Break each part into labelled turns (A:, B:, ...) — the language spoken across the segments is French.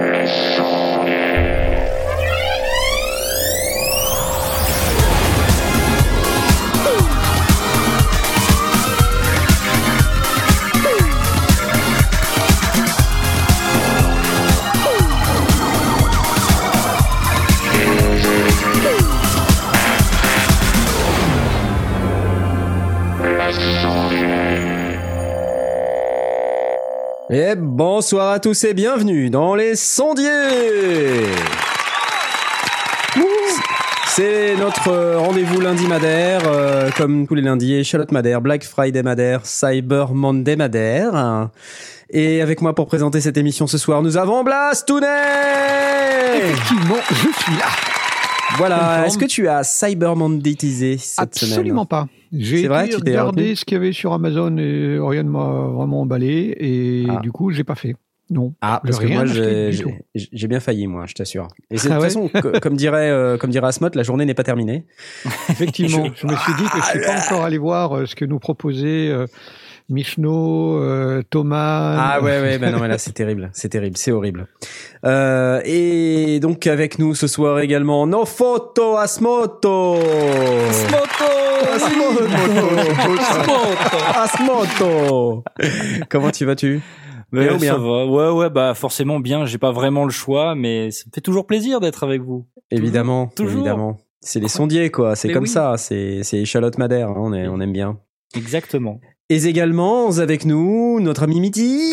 A: Et bonsoir à tous et bienvenue dans les sondiers C'est notre rendez-vous lundi Madère, euh, comme tous les lundis, Charlotte Madère, Black Friday Madère, Cyber Monday Madère. Et avec moi pour présenter cette émission ce soir, nous avons Blastounet
B: Effectivement, je suis là.
A: Voilà, est-ce que tu as Cyber Mondaytisé cette
B: Absolument
A: semaine
B: pas. J'ai
A: retenu
B: ce qu'il y avait sur Amazon et rien ne m'a vraiment emballé et
A: Ah.
B: du coup, j'ai pas fait. Non.
A: Ah, parce
B: J'ai
A: que moi, j'ai bien failli, moi, je t'assure. Et c'est- de
B: Ah
A: toute
B: ouais
A: façon, co- comme dirait, euh, comme dirait Asmod, la journée n'est pas terminée.
B: Effectivement, je me suis dit que je suis pas encore allé voir euh, ce que nous proposait euh, Michno, euh, Thomas.
A: Ah ouais, ouais, ben non, mais là, c'est terrible, c'est terrible, c'est horrible. Euh, et donc, avec nous ce soir également, No Photo Asmoto Asmoto Asmoto Comment tu vas-tu? Bien ou bien?
C: ça va. Ouais, ouais, bah forcément bien. J'ai pas vraiment le choix, mais ça me fait toujours plaisir d'être avec vous.
A: Évidemment,
C: Toujours.
A: évidemment. C'est les sondiers, quoi. C'est comme
C: oui.
A: ça. C'est c'est Charlotte Madère. hein, On, est- on aime bien.
C: Exactement.
A: Et également, avec nous, notre ami Mitty.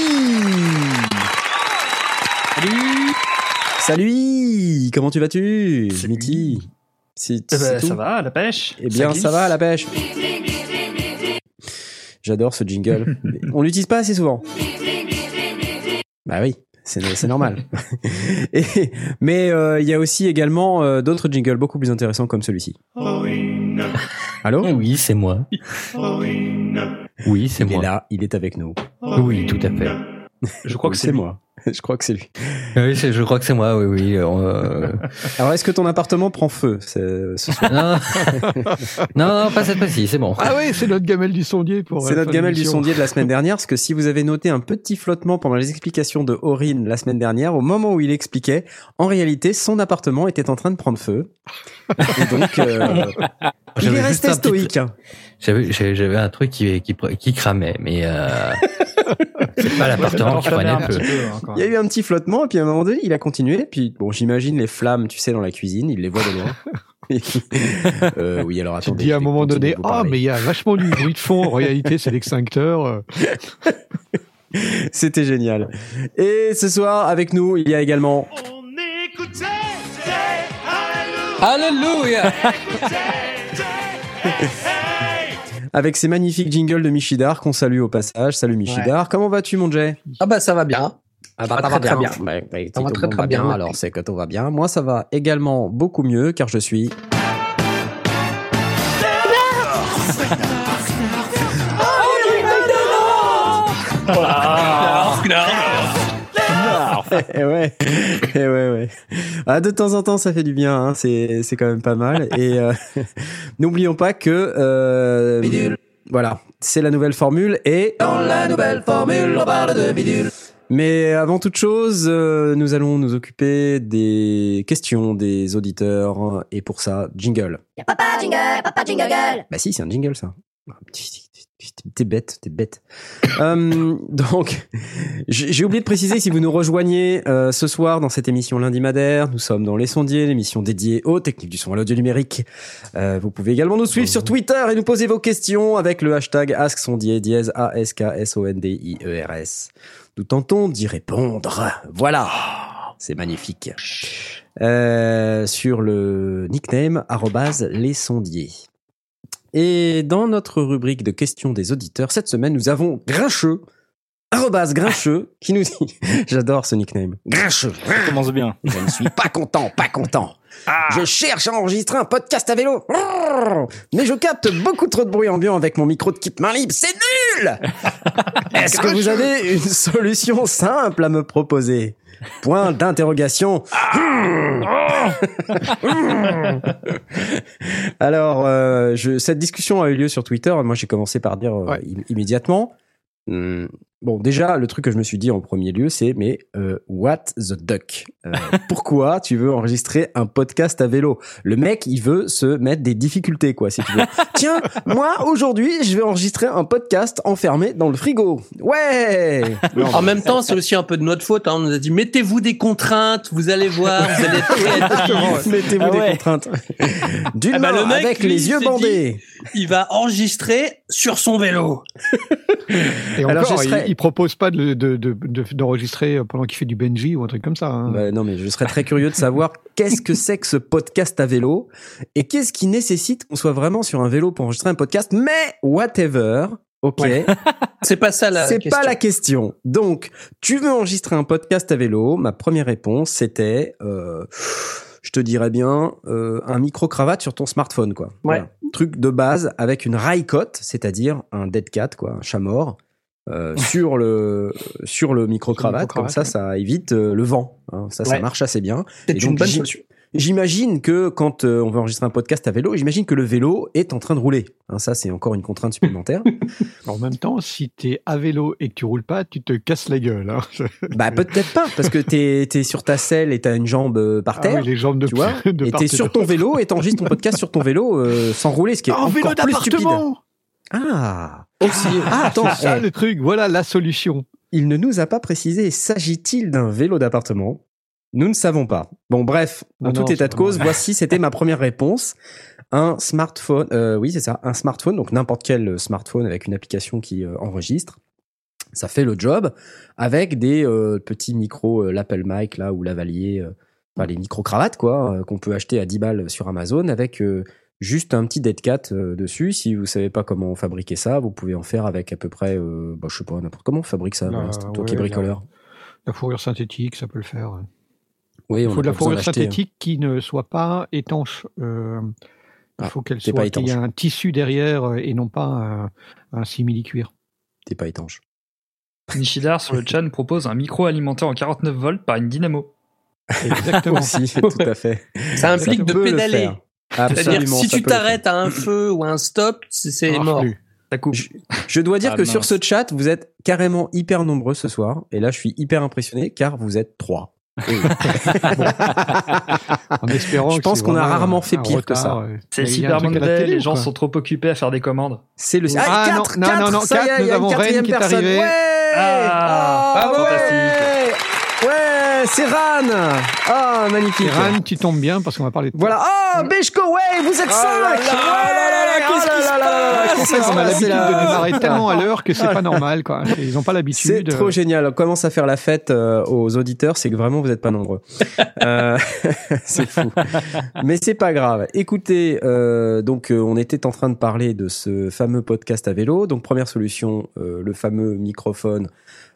C: Salut.
A: Salut Comment tu vas-tu, C'est
D: Eh ben,
A: tout
D: ça va, à la pêche
A: Eh bien,
D: glisse.
A: ça va à la pêche. J'adore ce jingle. On l'utilise pas assez souvent. Bah oui, c'est normal. Et, mais euh, il y a aussi également euh, d'autres jingles beaucoup plus intéressants comme celui-ci. Allô?
E: Oui, c'est moi. Oui, c'est
A: Il est
E: moi.
A: là, il est avec nous.
E: Oui, tout à fait.
D: Je crois
A: Oui,
D: que c'est lui.
A: moi. Je crois que c'est lui.
E: Oui, c'est- je crois que c'est moi, oui, oui. euh,
A: Alors, est-ce que ton appartement prend feu ce, soir?
E: Non, non, non, pas cette fois-ci, c'est bon.
B: Ah ouais, c'est notre gamelle du sondier pour.
A: C'est
B: euh,
A: notre gamelle du sondier de la semaine dernière, parce que si vous avez noté un petit flottement pendant les explications de Aurine la semaine dernière, au moment où il expliquait, en réalité, son appartement était en train de prendre feu. Et donc, euh, il est resté
E: petit-
A: stoïque. hein.
E: J'avais, j'avais j'avais un truc qui, qui, qui cramait, mais euh, c'est pas l'appartement qui prenait peu.
D: peu, hein,
A: Il y a eu un petit flottement, et puis à un moment donné, il a continué. Puis, bon, j'imagine les flammes, tu sais, dans la cuisine, il les voit de loin. Euh, oui, alors
B: Tu te
A: attendez.
B: dis à un moment donné, ah,
A: parler.
B: mais il y a vachement du bruit de fond. En réalité, c'est l'extincteur. euh.
A: C'était génial. Et ce soir, avec nous, il y a également
E: Alléluia
A: avec ces magnifiques jingles de Michidar qu'on salue au passage. Salut Michidar, comment vas-tu mon Jay?
F: Ah bah ça va bien.
A: ah
F: va très, très bien.
A: Bah, bah, si
F: Ça va très, très
A: va bien,
F: bien.
A: alors c'est que tout va bien. Moi ça va également beaucoup mieux car je suis... Eh ouais, eh ouais, ouais. Ah, de temps en temps, ça fait du bien. Hein. C'est, c'est quand même pas mal. Et euh, n'oublions pas que euh, voilà, c'est la nouvelle formule. Et dans la nouvelle formule, on parle de bidule. Mais avant toute chose, euh, nous allons nous occuper des questions des auditeurs. Et pour ça, jingle.
G: Y'a papa jingle, papa jingle.
A: Bah si, c'est un jingle ça. Ah, T'es bête, t'es bête. Euh, donc, j'ai oublié de préciser si vous nous rejoignez euh, ce soir dans cette émission Lundi Madère. Nous sommes dans Les Sondiers, l'émission dédiée aux techniques du son à l'audio numérique. Euh, vous pouvez également nous suivre sur Twitter et nous poser vos questions avec le hashtag AskSondier, dièse A-S-K-S-O-N-D-I-E-R-S. Nous tentons d'y répondre. Voilà. C'est magnifique. Euh, sur le nickname arrobase les sondiers. Et dans notre rubrique de questions des auditeurs, cette semaine, nous avons Grincheux, arrobase Grincheux, qui nous dit, j'adore ce nickname, Grincheux,
C: Ça commence bien.
A: je ne suis pas content, pas content. Je cherche à enregistrer un podcast à vélo, mais je capte beaucoup trop de bruit ambiant avec mon micro de kit main libre, c'est nul Est-ce que vous avez une solution simple à me proposer? Point d'interrogation. Alors, euh, je, cette discussion a eu lieu sur Twitter. Moi, j'ai commencé par dire euh,
B: Ouais.
A: immédiatement. Hum, Bon, déjà, le truc que je me suis dit en premier lieu, c'est mais euh, what the duck? Euh, Pourquoi tu veux enregistrer un podcast à vélo? Le mec, il veut se mettre des difficultés, quoi, si tu veux. Tiens, moi aujourd'hui, je vais enregistrer un podcast enfermé dans le frigo. Ouais. Non,
D: En même temps, c'est aussi un peu de notre faute. hein. On nous a dit mettez-vous des contraintes, vous allez voir, vous allez être créatifs.
A: Mettez-vous
C: Ah
A: des contraintes. D'une
D: Ah bah,
A: main,
D: le mec,
A: avec
D: lui,
A: les yeux bandés.
D: Il va enregistrer sur son vélo.
B: Et
A: Alors,
B: encore,
A: je serais-
B: il, propose pas de, de, de- de- d'enregistrer pendant qu'il fait du Benji ou un truc comme ça. hein.
A: Bah, non, mais je serais très curieux de savoir qu'est-ce que c'est que ce podcast à vélo et qu'est-ce qui nécessite qu'on soit vraiment sur un vélo pour enregistrer un podcast. Mais whatever. Ok,
D: C'est pas ça la
A: c'est
D: question.
A: pas la question. Donc, tu veux enregistrer un podcast à vélo? Ma première réponse, c'était, euh, je te dirais bien, euh, un micro cravate sur ton smartphone, quoi. Voilà. Truc de base avec une railcote, c'est-à-dire un dead cat, quoi, un chat mort. Euh, sur le sur le micro cravate comme ça ça évite euh, le vent hein. ça ça marche assez bien
D: une bonne solution.
A: J'imagine que quand euh, on veut enregistrer un podcast à vélo, j'imagine que le vélo est en train de rouler. Hein, ça, c'est encore une contrainte supplémentaire.
B: En même temps, si t'es à vélo et que tu roules pas, tu te casses la gueule. hein.
A: bah peut-être pas, parce que t'es es sur ta selle et t'as une jambe par
B: Ah
A: terre.
B: oui, les jambes de
A: tu vois,
B: de
A: et
B: part
A: t'es sur ton vélo et t'enregistres ton podcast sur ton vélo euh, sans rouler, ce qui est
B: En
A: encore
B: vélo
A: plus stupide.
B: d'appartement
A: Ah, aussi. Ah, attends,
B: C'est ça le truc, voilà la solution.
A: il ne nous a pas précisé. S'agit-il d'un vélo d'appartement? Nous ne savons pas. Bon, bref, en
B: Non,
A: tout
B: non,
A: état de cause, voici, c'était ma première réponse. Un smartphone, euh, oui, c'est ça, un smartphone, donc n'importe quel smartphone avec une application qui euh, enregistre. Ça fait le job avec des euh, petits micros euh, lapel mic là ou lavalier, euh, enfin les micro cravates quoi, euh, qu'on peut acheter à 10 balles sur Amazon avec euh, juste un petit dead cat euh, dessus. Si vous savez pas comment fabriquer ça, vous pouvez en faire avec à peu près, euh, bah, je sais pas n'importe comment on fabrique ça.
B: Euh,
A: voilà, c'est toi qui es bricoleur.
B: La fourrure synthétique, ça peut le faire. ouais.
A: Oui,
B: Il
A: on
B: faut de la fourrure
A: hein.
B: synthétique qui ne soit pas étanche. Euh, il
A: Ah,
B: faut qu'elle soit qu'il y ait un tissu derrière euh, et non pas un, un simili-cuir.
A: T'es pas étanche.
F: Nishidar sur le chat nous propose un micro alimenté en 49 volts par une dynamo.
B: Exactement.
A: Aussi, tout à fait.
D: Ça implique de pédaler. C'est-à-dire si tu t'arrêtes à un feu ou à un stop, c'est
B: marche
D: mort.
B: plus.
F: Ça coupe.
A: Je, je dois dire
C: Ah,
A: que sur ce chat, vous êtes carrément hyper nombreux ce soir. Et là, je suis hyper impressionné car vous êtes trois. Oui.
B: En espérant
A: Je pense
B: c'est
A: qu'on a rarement fait pire que ça.
B: ouais.
F: C'est Cyber Monday, les gens sont trop occupés à faire des commandes.
A: C'est le.
B: Ah, non,
A: quatre,
B: non,
A: quatre,
B: non, non, nous avons Rennes qui est arrivé.
A: Ouais
F: Ah,
A: Ah,
F: fantastique.
A: Ouais, ouais c'est Ran. Ah, magnifique.
B: Et Ran, tu tombes bien parce qu'on va parler de
A: Voilà. Oh, Beshko, ouais, vous êtes
D: Oh
A: cinq.
D: là là,
A: Ouais,
D: oh là là là,
A: oh
D: qu'est-ce qui se
A: là là là là,
D: passe
A: qu'est-ce qui se
B: On a l'habitude de démarrer tellement à l'heure que c'est pas normal, quoi. Ils n'ont pas
A: C'est
B: l'habitude.
A: trop génial. On commence à faire la fête euh, aux auditeurs, c'est que vraiment vous n'êtes pas nombreux. Euh, c'est fou. Mais c'est pas grave. Écoutez, euh, donc euh, on était en train de parler de ce fameux podcast à vélo. Donc première solution, euh, le fameux microphone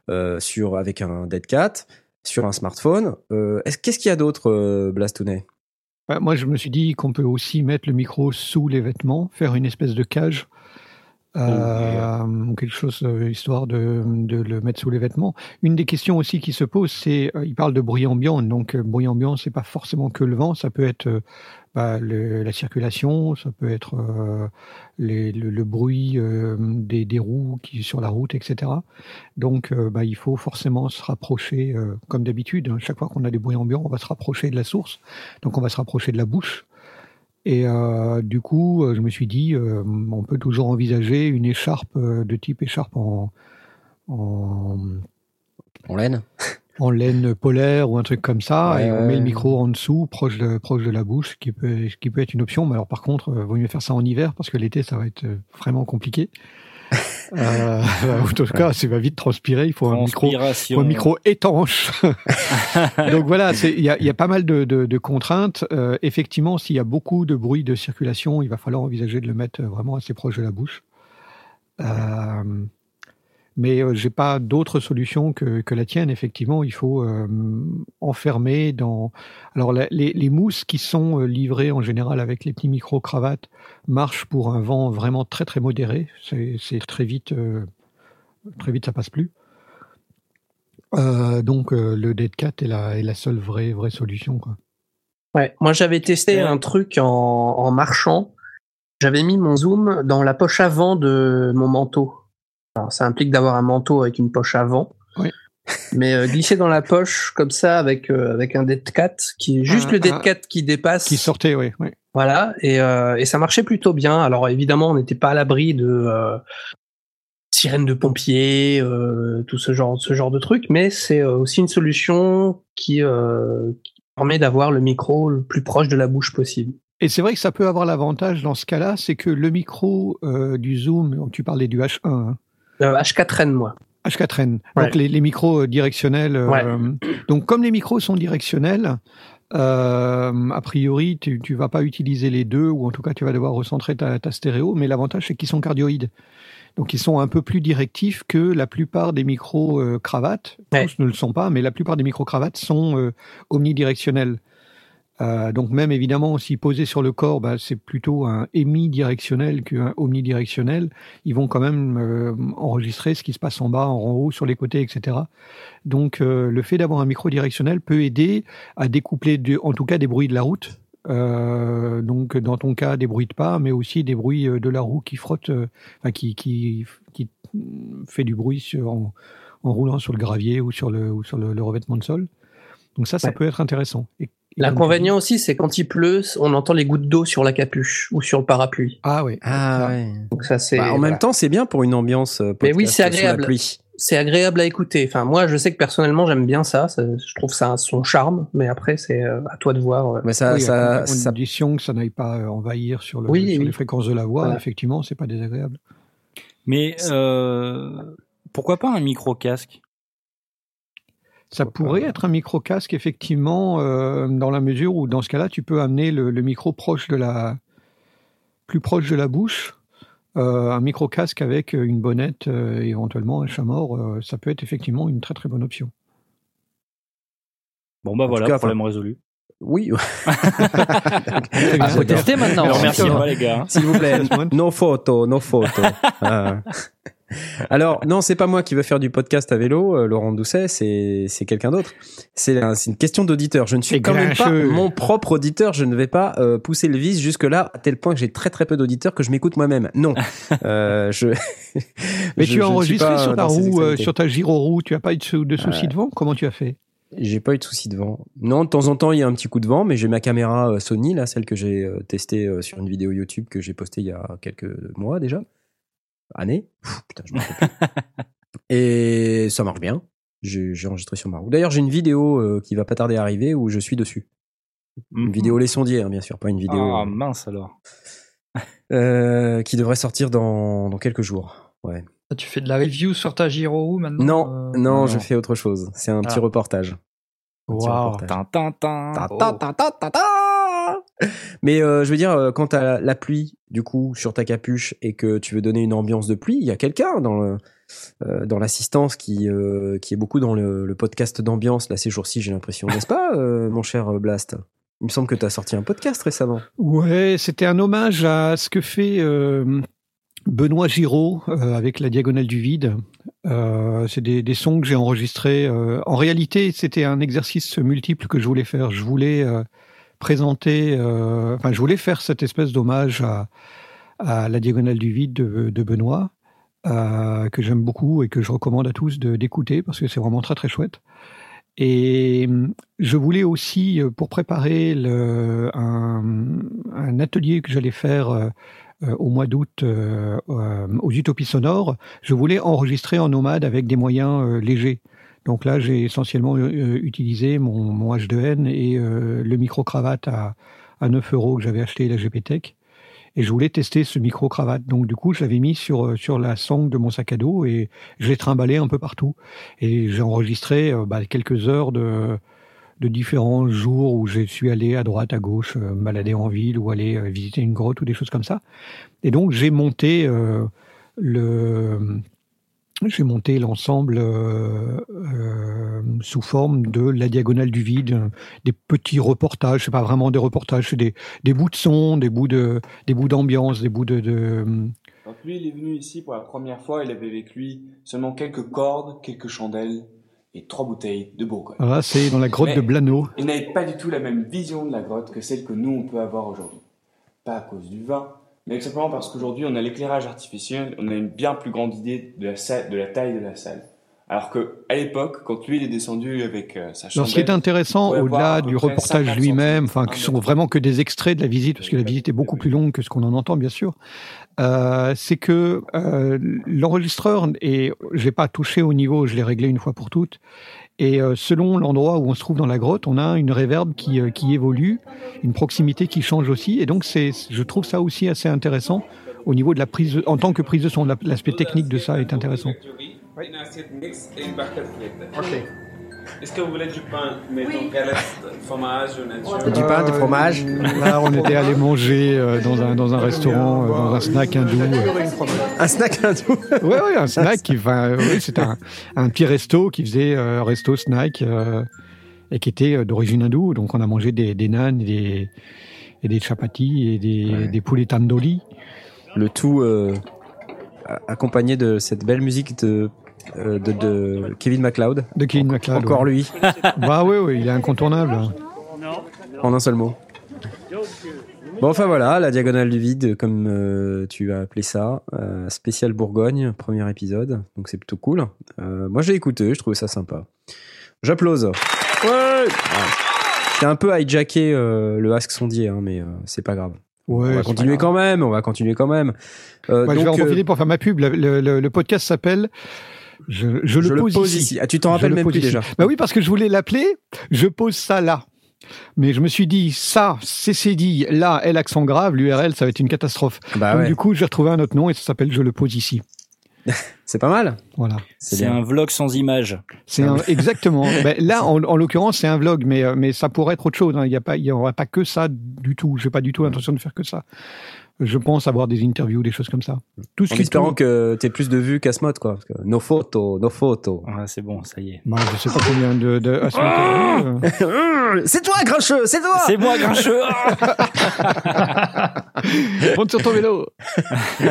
A: euh, sur avec un dead cat sur un smartphone. Euh, est-ce- Qu'est-ce qu'il y a d'autre, euh, Blastounet
B: moi, je me suis dit qu'on peut aussi mettre le micro sous les vêtements, faire une espèce de cage. Euh, ou quelque chose euh, histoire de, de le mettre sous les vêtements. Une des questions aussi qui se pose, c'est euh, il parle de bruit ambiant, donc euh, bruit ambiant, c'est pas forcément que le vent, ça peut être bah, le- la circulation, ça peut être euh, les- le, le bruit euh, des, des roues qui sur la route, etc. Donc, euh, bah, il faut forcément se rapprocher, euh, comme d'habitude. hein, chaque fois qu'on a des bruits ambiants, on va se rapprocher de la source, donc on va se rapprocher de la bouche. Et euh, du coup, euh, je me suis dit, euh, on peut toujours envisager une écharpe de type écharpe en, en,
A: En laine
B: en laine polaire ou un truc comme ça,
A: Ouais,
B: et on met le micro en dessous, proche de, proche de la bouche, ce qui peut, qui peut être une option. Mais alors par contre, euh, vaut mieux faire ça en hiver parce que l'été, ça va être vraiment compliqué. Euh, en tout cas, ça va vite transpirer. Il faut un micro, un micro étanche. Donc voilà, il y a, il y a pas mal de, de- de contraintes. Euh, effectivement, s'il y a beaucoup de bruit de circulation, il va falloir envisager de le mettre vraiment assez proche de la bouche. Euh, mais euh, j'ai pas d'autre solution que, que la tienne. Effectivement, il faut euh, enfermer dans. Alors la- les, les mousses qui sont euh, livrées en général avec les petits micro cravates marchent pour un vent vraiment très très modéré. C'est c'est très vite, euh, très vite ça passe plus. Euh, donc euh, le Dead Cat est la, est la seule vraie vraie solution. Quoi.
D: Ouais, moi j'avais testé un truc en, en marchant. J'avais mis mon zoom dans la poche avant de mon manteau. Alors, ça implique d'avoir un manteau avec une poche avant.
B: Oui.
D: Mais euh, glisser dans la poche comme ça avec euh, avec un dead cat qui est juste
B: Un-
D: le dead
B: un-
D: cat qui dépasse.
B: Qui sortait, oui. oui.
D: Voilà, et, euh, et ça marchait plutôt bien. Alors évidemment, on n'était pas à l'abri de sirènes de pompiers, tout ce genre, ce genre de trucs, mais c'est aussi une solution qui, qui permet d'avoir le micro le plus proche de la bouche possible.
B: Et c'est vrai que ça peut avoir l'avantage dans ce cas-là, c'est que le micro du Zoom, tu parlais du H1, hein,
D: Euh, H4n, moi.
B: H4n,
D: Ouais.
B: donc les, les micros euh, directionnels. euh, donc comme les micros sont directionnels, euh, a priori tu, tu vas pas utiliser les deux, ou en tout cas tu vas devoir recentrer ta, ta stéréo, mais l'avantage c'est qu'ils sont cardioïdes. Donc ils sont un peu plus directifs que la plupart des micros euh, cravates.
D: Ouais.
B: Tous ne le sont pas, mais la plupart des micros cravates sont euh, omnidirectionnels. Euh, donc même évidemment, si posé sur le corps, bah, c'est plutôt un hémidirectionnel qu'un omnidirectionnel. Ils vont quand même euh, enregistrer ce qui se passe en bas, en haut, sur les côtés, etc. Donc euh, le fait d'avoir un micro directionnel peut aider à découpler, de- en tout cas, des bruits de la route. Donc dans ton cas, des bruits de pas, mais aussi des bruits de la roue qui frotte, enfin, qui, qui, qui fait du bruit sur, en, en roulant sur le gravier ou sur le, ou sur le, le revêtement de sol. Donc ça, ça
D: Ouais.
B: peut être intéressant. Et-
D: L'inconvénient aussi, c'est quand il pleut, on entend les gouttes d'eau sur la capuche ou sur le parapluie.
B: Ah oui.
A: Ah ouais.
D: Donc ça, c'est
A: Bah, en
D: voilà.
A: même temps, c'est bien pour une ambiance. euh,
D: Mais oui,
A: podcast
D: c'est
A: sous la
D: agréable.
A: pluie.
D: c'est agréable à écouter. Enfin, moi, je sais que personnellement, j'aime bien ça. ça- Je trouve ça a son charme, mais après, c'est euh, à toi de voir. euh.
A: Mais ça,
B: oui,
A: ça,
B: à
A: ça-
B: condition que ça n'aille pas envahir sur, le,
D: Oui,
B: sur
D: oui.
B: les fréquences de la voix,
D: Voilà.
B: effectivement, c'est pas désagréable.
C: Mais euh, pourquoi pas un micro casque
B: Ça pourrait être un micro casque, effectivement, euh, dans la mesure où, dans ce cas-là, tu peux amener le, le micro proche de la, plus proche de la bouche. Euh, un micro casque avec une bonnette, euh, éventuellement un chat mort, euh, ça peut être effectivement une très très bonne option.
C: Bon bah
A: En
C: voilà,
A: cas,
C: problème résolu.
A: oui.
E: Ah, faut tester maintenant.
C: Alors merci pas les gars. hein.
A: S'il vous plaît, nos photos, nos photos. Ah. Alors, non, c'est pas moi qui veux faire du podcast à vélo, euh, Laurent Doucet, c'est c'est quelqu'un d'autre. C'est un- c'est une question d'auditeur. Je ne suis quand même pas mon propre auditeur. Je ne vais pas euh, pousser le vice jusque-là, à tel point que j'ai très très peu d'auditeurs que je m'écoute moi-même. Non. Euh, je,
B: Mais
A: je-
B: tu as enregistré sur ta roue, euh, sur ta gyroroue, tu as pas eu de, de soucis de vent? Comment tu as fait?
A: J'ai pas eu de souci de vent. Non, de temps en temps, il y a un petit coup de vent, mais j'ai ma caméra euh, Sony, là, celle que j'ai euh, testée euh, sur une vidéo YouTube que j'ai postée il y a quelques mois déjà. Années. Pff, Putain, je. Et ça marche bien. J'ai enregistré sur ma roue. D'ailleurs, j'ai une vidéo euh, qui va pas tarder à arriver où je suis dessus. Une
C: Mhm.
A: vidéo les sondiers, hein, bien sûr, pas une vidéo
C: Ah mince alors.
A: euh, qui devrait sortir dans, dans quelques jours. Ouais.
F: Ah, Tu fais de la review sur ta Giro maintenant
A: Non,
F: euh,
A: non, je fais autre chose. C'est un petit
F: Ah.
A: reportage. Un petit
B: Waouh.
A: reportage.
C: Tin, tin, tin.
A: Ta,
C: Oh.
A: ta, ta, ta, ta, ta. Mais euh, je veux dire, euh, quand t'as la, la pluie, du coup, sur ta capuche et que tu veux donner une ambiance de pluie, il y a quelqu'un dans euh, dans l'assistance qui, qui est beaucoup dans le, podcast d'ambiance là ces jours-ci, j'ai l'impression, n'est-ce pas, mon cher Blast? Il me semble que tu as sorti un podcast récemment.
B: Ouais, c'était un hommage à ce que fait Benoît Giraud avec la diagonale du vide. C'est des, sons que j'ai enregistrés. en réalité, c'était un exercice multiple que je voulais faire. Je voulais présenter, euh, enfin, je voulais faire cette espèce d'hommage à, la diagonale du vide de, Benoît, euh, que j'aime beaucoup et que je recommande à tous d'écouter parce que c'est vraiment très très chouette. Et hum, je voulais aussi, euh, pour préparer un, atelier que j'allais faire au mois d'août aux Utopies sonores, je voulais enregistrer en nomade avec des moyens légers. Donc là, j'ai essentiellement euh, utilisé mon, mon H2N et euh, le micro-cravate à, à 9 euros que j'avais acheté à la GPTech. Et je voulais tester ce micro-cravate. Donc du coup, je l'avais mis sur, euh, sur la sangle de mon sac à dos et je l'ai trimballé un peu partout. Et j'ai enregistré euh, bah, quelques heures de, de différents jours où je suis allé à droite, à gauche, euh, balader en ville ou aller euh, visiter une grotte ou des choses comme ça. Et donc j'ai monté euh, le j'ai monté l'ensemble euh, euh, sous forme de la diagonale du vide, des petits reportages, c'est pas vraiment des reportages, c'est des, des bouts de son, des bouts de des bouts d'ambiance, des bouts de, de
H: Donc lui, il est venu ici pour la première fois, il avait avec lui seulement quelques cordes, quelques chandelles et trois bouteilles de Bourgogne.
B: voilà, c'est dans la grotte
H: Mais-
B: de Blano.
H: Il n'avait pas du tout la même vision de la grotte que celle que nous, on peut avoir aujourd'hui. Pas à cause du vin, mais simplement parce qu'aujourd'hui, on a l'éclairage artificiel, on a une bien plus grande idée de la, de la taille de la salle. Alors que à l'époque, quand lui il est descendu avec euh, sa
B: Alors,
H: chandelle,
B: ce qui est intéressant, au-delà du reportage
H: 50
B: lui-même, enfin, qui sont vraiment que des extraits de la visite, parce que la visite est beaucoup plus longue que ce qu'on en entend, bien sûr, euh, c'est que euh, l'enregistreur, et je l'ai pas touché au niveau, je l'ai réglé une fois pour toutes, et euh, selon l'endroit où on se trouve dans la grotte, on a une réverb qui, euh, qui évolue, une proximité qui change aussi, et donc c'est, je trouve ça aussi assez intéressant au niveau de la prise, en tant que prise de son, la- l'aspect technique de ça est intéressant.
I: Une assiette mixte et une barquette frite.
D: Ok.
I: Est-ce que vous voulez du pain, mettons galette, fromage ou nature?
A: Du pain, du fromage.
B: Euh, Là, on était allé manger euh, dans un, dans un restaurant, euh, dans un snack hindou. euh.
A: Un snack hindou.
B: Ouais, ouais, un snack qui, enfin, oui, c'était un, un petit resto qui faisait euh, resto snack euh, et qui était d'origine hindoue. Donc, on a mangé des, des naans et des, et des chapatis et des, des poulets tandoori.
A: Le tout euh, accompagné de cette belle musique de, de, de Kevin MacLeod.
B: De Kevin MacLeod,
A: Encore
B: ouais.
A: lui,
B: Bah oui, oui, il est incontournable.
A: en un seul mot. Bon, enfin voilà, la diagonale du vide, comme euh, tu as appelé ça, euh, spécial Bourgogne, premier épisode, donc c'est plutôt cool. Euh, moi j'ai écouté, je trouvais ça sympa. J'applause. Ouais. J'ai un peu hijacké euh, le Ask Sondier, hein, mais euh, c'est pas grave.
B: Ouais,
A: on va continuer quand même, on va continuer quand même. Euh,
B: Bah, je vais en
A: donc, euh,
B: profiter pour faire ma pub. Le, le- le- le podcast s'appelle je, je le
A: je le
B: pose,
A: pose
B: ici.
A: ici. Ah, tu t'en
B: Je
A: rappelles
B: le
A: même plus
B: ici.
A: déjà.
B: Bah oui, parce que je voulais l'appeler Je pose ça là. Mais je me suis dit, ça, c'est dit, là, L accent grave, l'URL, ça va être une catastrophe.
A: Bah
B: Donc
A: ouais,
B: du coup, j'ai retrouvé un autre nom et ça s'appelle Je le pose ici.
A: c'est pas mal.
B: Voilà.
A: C'est
C: un vlog sans image.
B: C'est
A: Ah
B: un- exactement. Ben, là, en, en l'occurrence, c'est un vlog, mais euh, mais ça pourrait être autre chose. hein. Il y a pas, il y aura pas que ça du tout. J'ai pas du tout l'intention de faire que ça. Je pense avoir des interviews, des choses comme ça. Tout ce
A: En
B: qui
A: espérant
B: tourne-
A: que t'aies plus de vues qu'Asmod, quoi. Parce que nos photos, nos photos.
C: Ah, c'est bon, ça y est.
B: Bah, je sais pas combien de. de... ah, euh,
A: c'est toi, Grincheux, c'est toi
C: C'est moi, Grincheux
B: Monte sur ton vélo.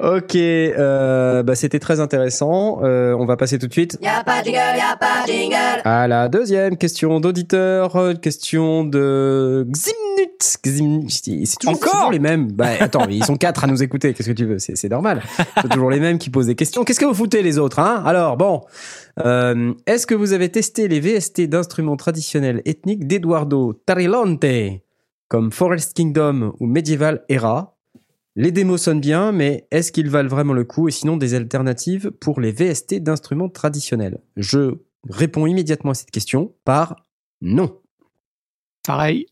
A: Ok, euh, bah c'était très intéressant. Euh, on va passer tout de suite
G: Y'a pas de jingle, y'a pas de jingle.
A: à la deuxième question d'auditeur, question de Ximnut. Ximnut, c'est toujours, les mêmes. Bah attends, mais ils sont quatre à nous écouter. Qu'est-ce que tu veux? C'est c'est normal. C'est toujours les mêmes qui posent des questions. Qu'est-ce que vous foutez les autres, hein? Alors bon, euh, est-ce que vous avez testé les VST d'instruments traditionnels ethniques d'Eduardo Tarilonte, comme Forest Kingdom ou Medieval Era? Les démos sonnent bien, mais est-ce qu'ils valent vraiment le coup et sinon des alternatives pour les VST d'instruments traditionnels? Je réponds immédiatement à cette question par non.
B: Pareil.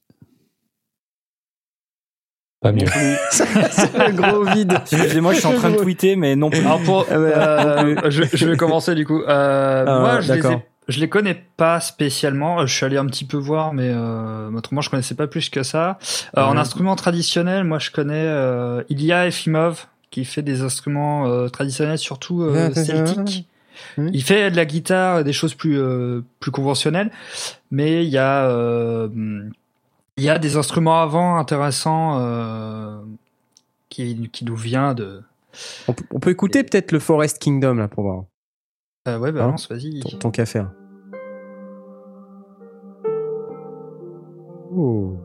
E: Pas mieux.
A: C'est un gros vide.
C: Excusez-moi, je suis en train de tweeter, mais non plus.
F: Alors pour,
A: Ah
F: euh, je, je vais commencer du coup. Euh,
A: Ah,
F: moi, je les,
A: d'accord.
F: ai- je les connais pas spécialement. Je suis allé un petit peu voir, mais euh, autrement, je connaissais pas plus que ça. Euh, En instrument traditionnel, moi, je connais euh, Ilya Efimov qui fait des instruments euh, traditionnels, surtout euh, celtiques. Il fait de la guitare, des choses plus euh, plus conventionnelles, mais il y a euh, il y a des instruments avant intéressants euh, qui qui nous vient de
A: On, peut- on peut écouter peut-être le Forest Kingdom là pour voir.
F: Euh, ouais bah
A: Hein
F: balance vas-y
A: Ton, ton qu'à faire. Oh,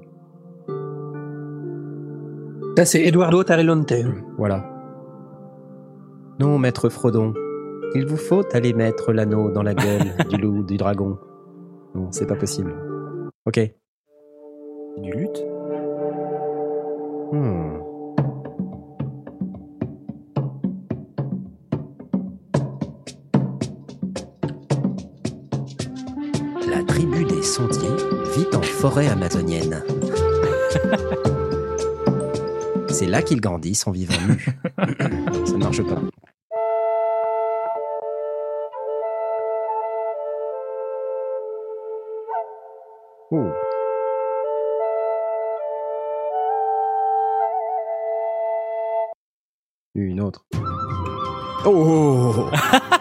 D: Ça, c'est Eduardo Tarilonte.
A: voilà. Non, maître Frodon. Il vous faut aller mettre l'anneau dans la gueule du loup, du dragon. Non, c'est pas possible. Ok.
C: Du lutte
A: Hmm. Sondiers vit en forêt amazonienne. C'est là qu'ils grandissent en vivant. Ça ne marche pas. Oh. Une autre. Oh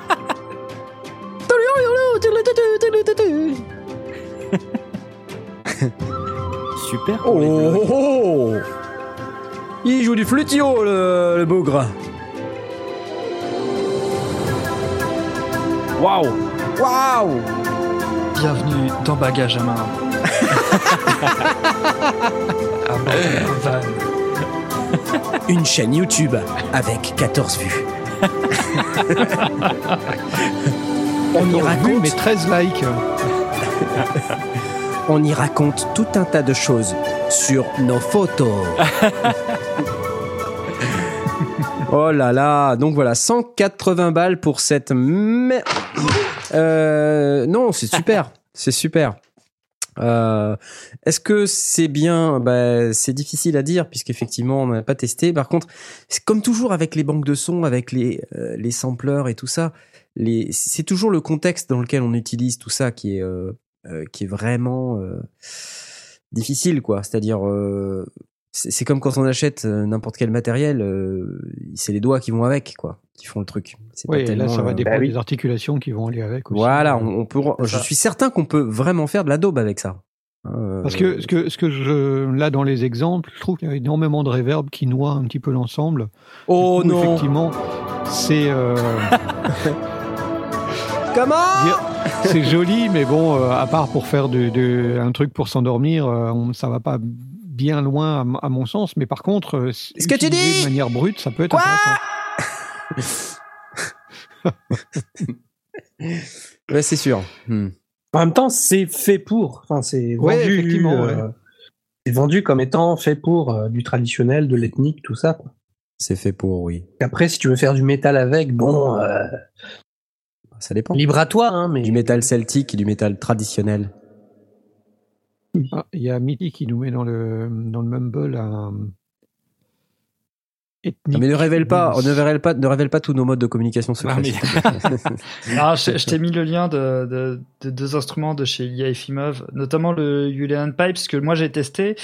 C: Super.
A: Oh,
C: pour les blogs.
A: oh, oh. Il joue du flutio, le, le bougre.
C: Waouh
A: Waouh
F: bienvenue dans Bagage à main
D: Ah, van.
A: Une chaîne YouTube avec 14 vues. On y raconte,
B: mais 13 likes.
A: on y raconte tout un tas de choses sur nos photos. oh là là, donc voilà, 180 balles pour cette... mer- Euh, non, c'est super, c'est super. Euh, Est-ce que c'est bien? Bah, C'est difficile à dire puisqu'effectivement on n'a pas testé. Par contre, c'est comme toujours avec les banques de sons, avec les euh, les sampleurs et tout ça, c'est toujours le contexte dans lequel on utilise tout ça qui est euh, qui est vraiment euh, difficile quoi. C'est-à-dire euh, c'est comme quand on achète euh, n'importe quel matériel, euh, c'est les doigts qui vont avec quoi, qui font le truc.
B: Oui, là, ça va
A: euh,
B: dépendre
D: bah oui.
B: des articulations qui vont aller avec aussi.
A: voilà, on, on peut. Je
D: ça.
A: suis certain qu'on peut vraiment faire de la daube avec ça. Hein, euh,
B: Parce que ce que, ce que je, là, dans les exemples, je trouve qu'il y a énormément de réverb qui noie un petit peu l'ensemble.
A: Oh
B: coup,
A: non
B: Effectivement, c'est euh,
A: Comment
B: c'est joli, mais bon, euh, à part pour faire de, de- un truc pour s'endormir, euh, ça va pas bien loin à, mon sens. Mais par contre, euh,
A: Ce que tu dis
B: de manière brute, ça peut être
A: Quoi
B: intéressant.
A: Ouais, c'est sûr. Hmm.
D: En même temps, c'est fait pour. Enfin, c'est
B: Ouais,
D: vendu,
B: effectivement,
D: euh, c'est vendu comme étant fait pour euh, du traditionnel, de l'ethnique, tout ça. Quoi.
A: C'est fait pour, oui.
D: Après, si tu veux faire du métal avec, bon, euh,
A: Ça dépend.
D: libre à toi, hein, mais
A: Du métal celtique et du métal traditionnel.
B: Ah, Il y a Mitty qui nous met dans le, dans le Mumble un.
A: Non, mais ne révèle pas, ne révèle pas, ne révèle pas tous nos modes de communication secrets.
C: Ah, mais-
A: te plaît.
F: Ah, je, je t'ai mis le lien de, de, de deux instruments de chez Ilya Efimov, notamment le Julian Pipes que moi j'ai testé.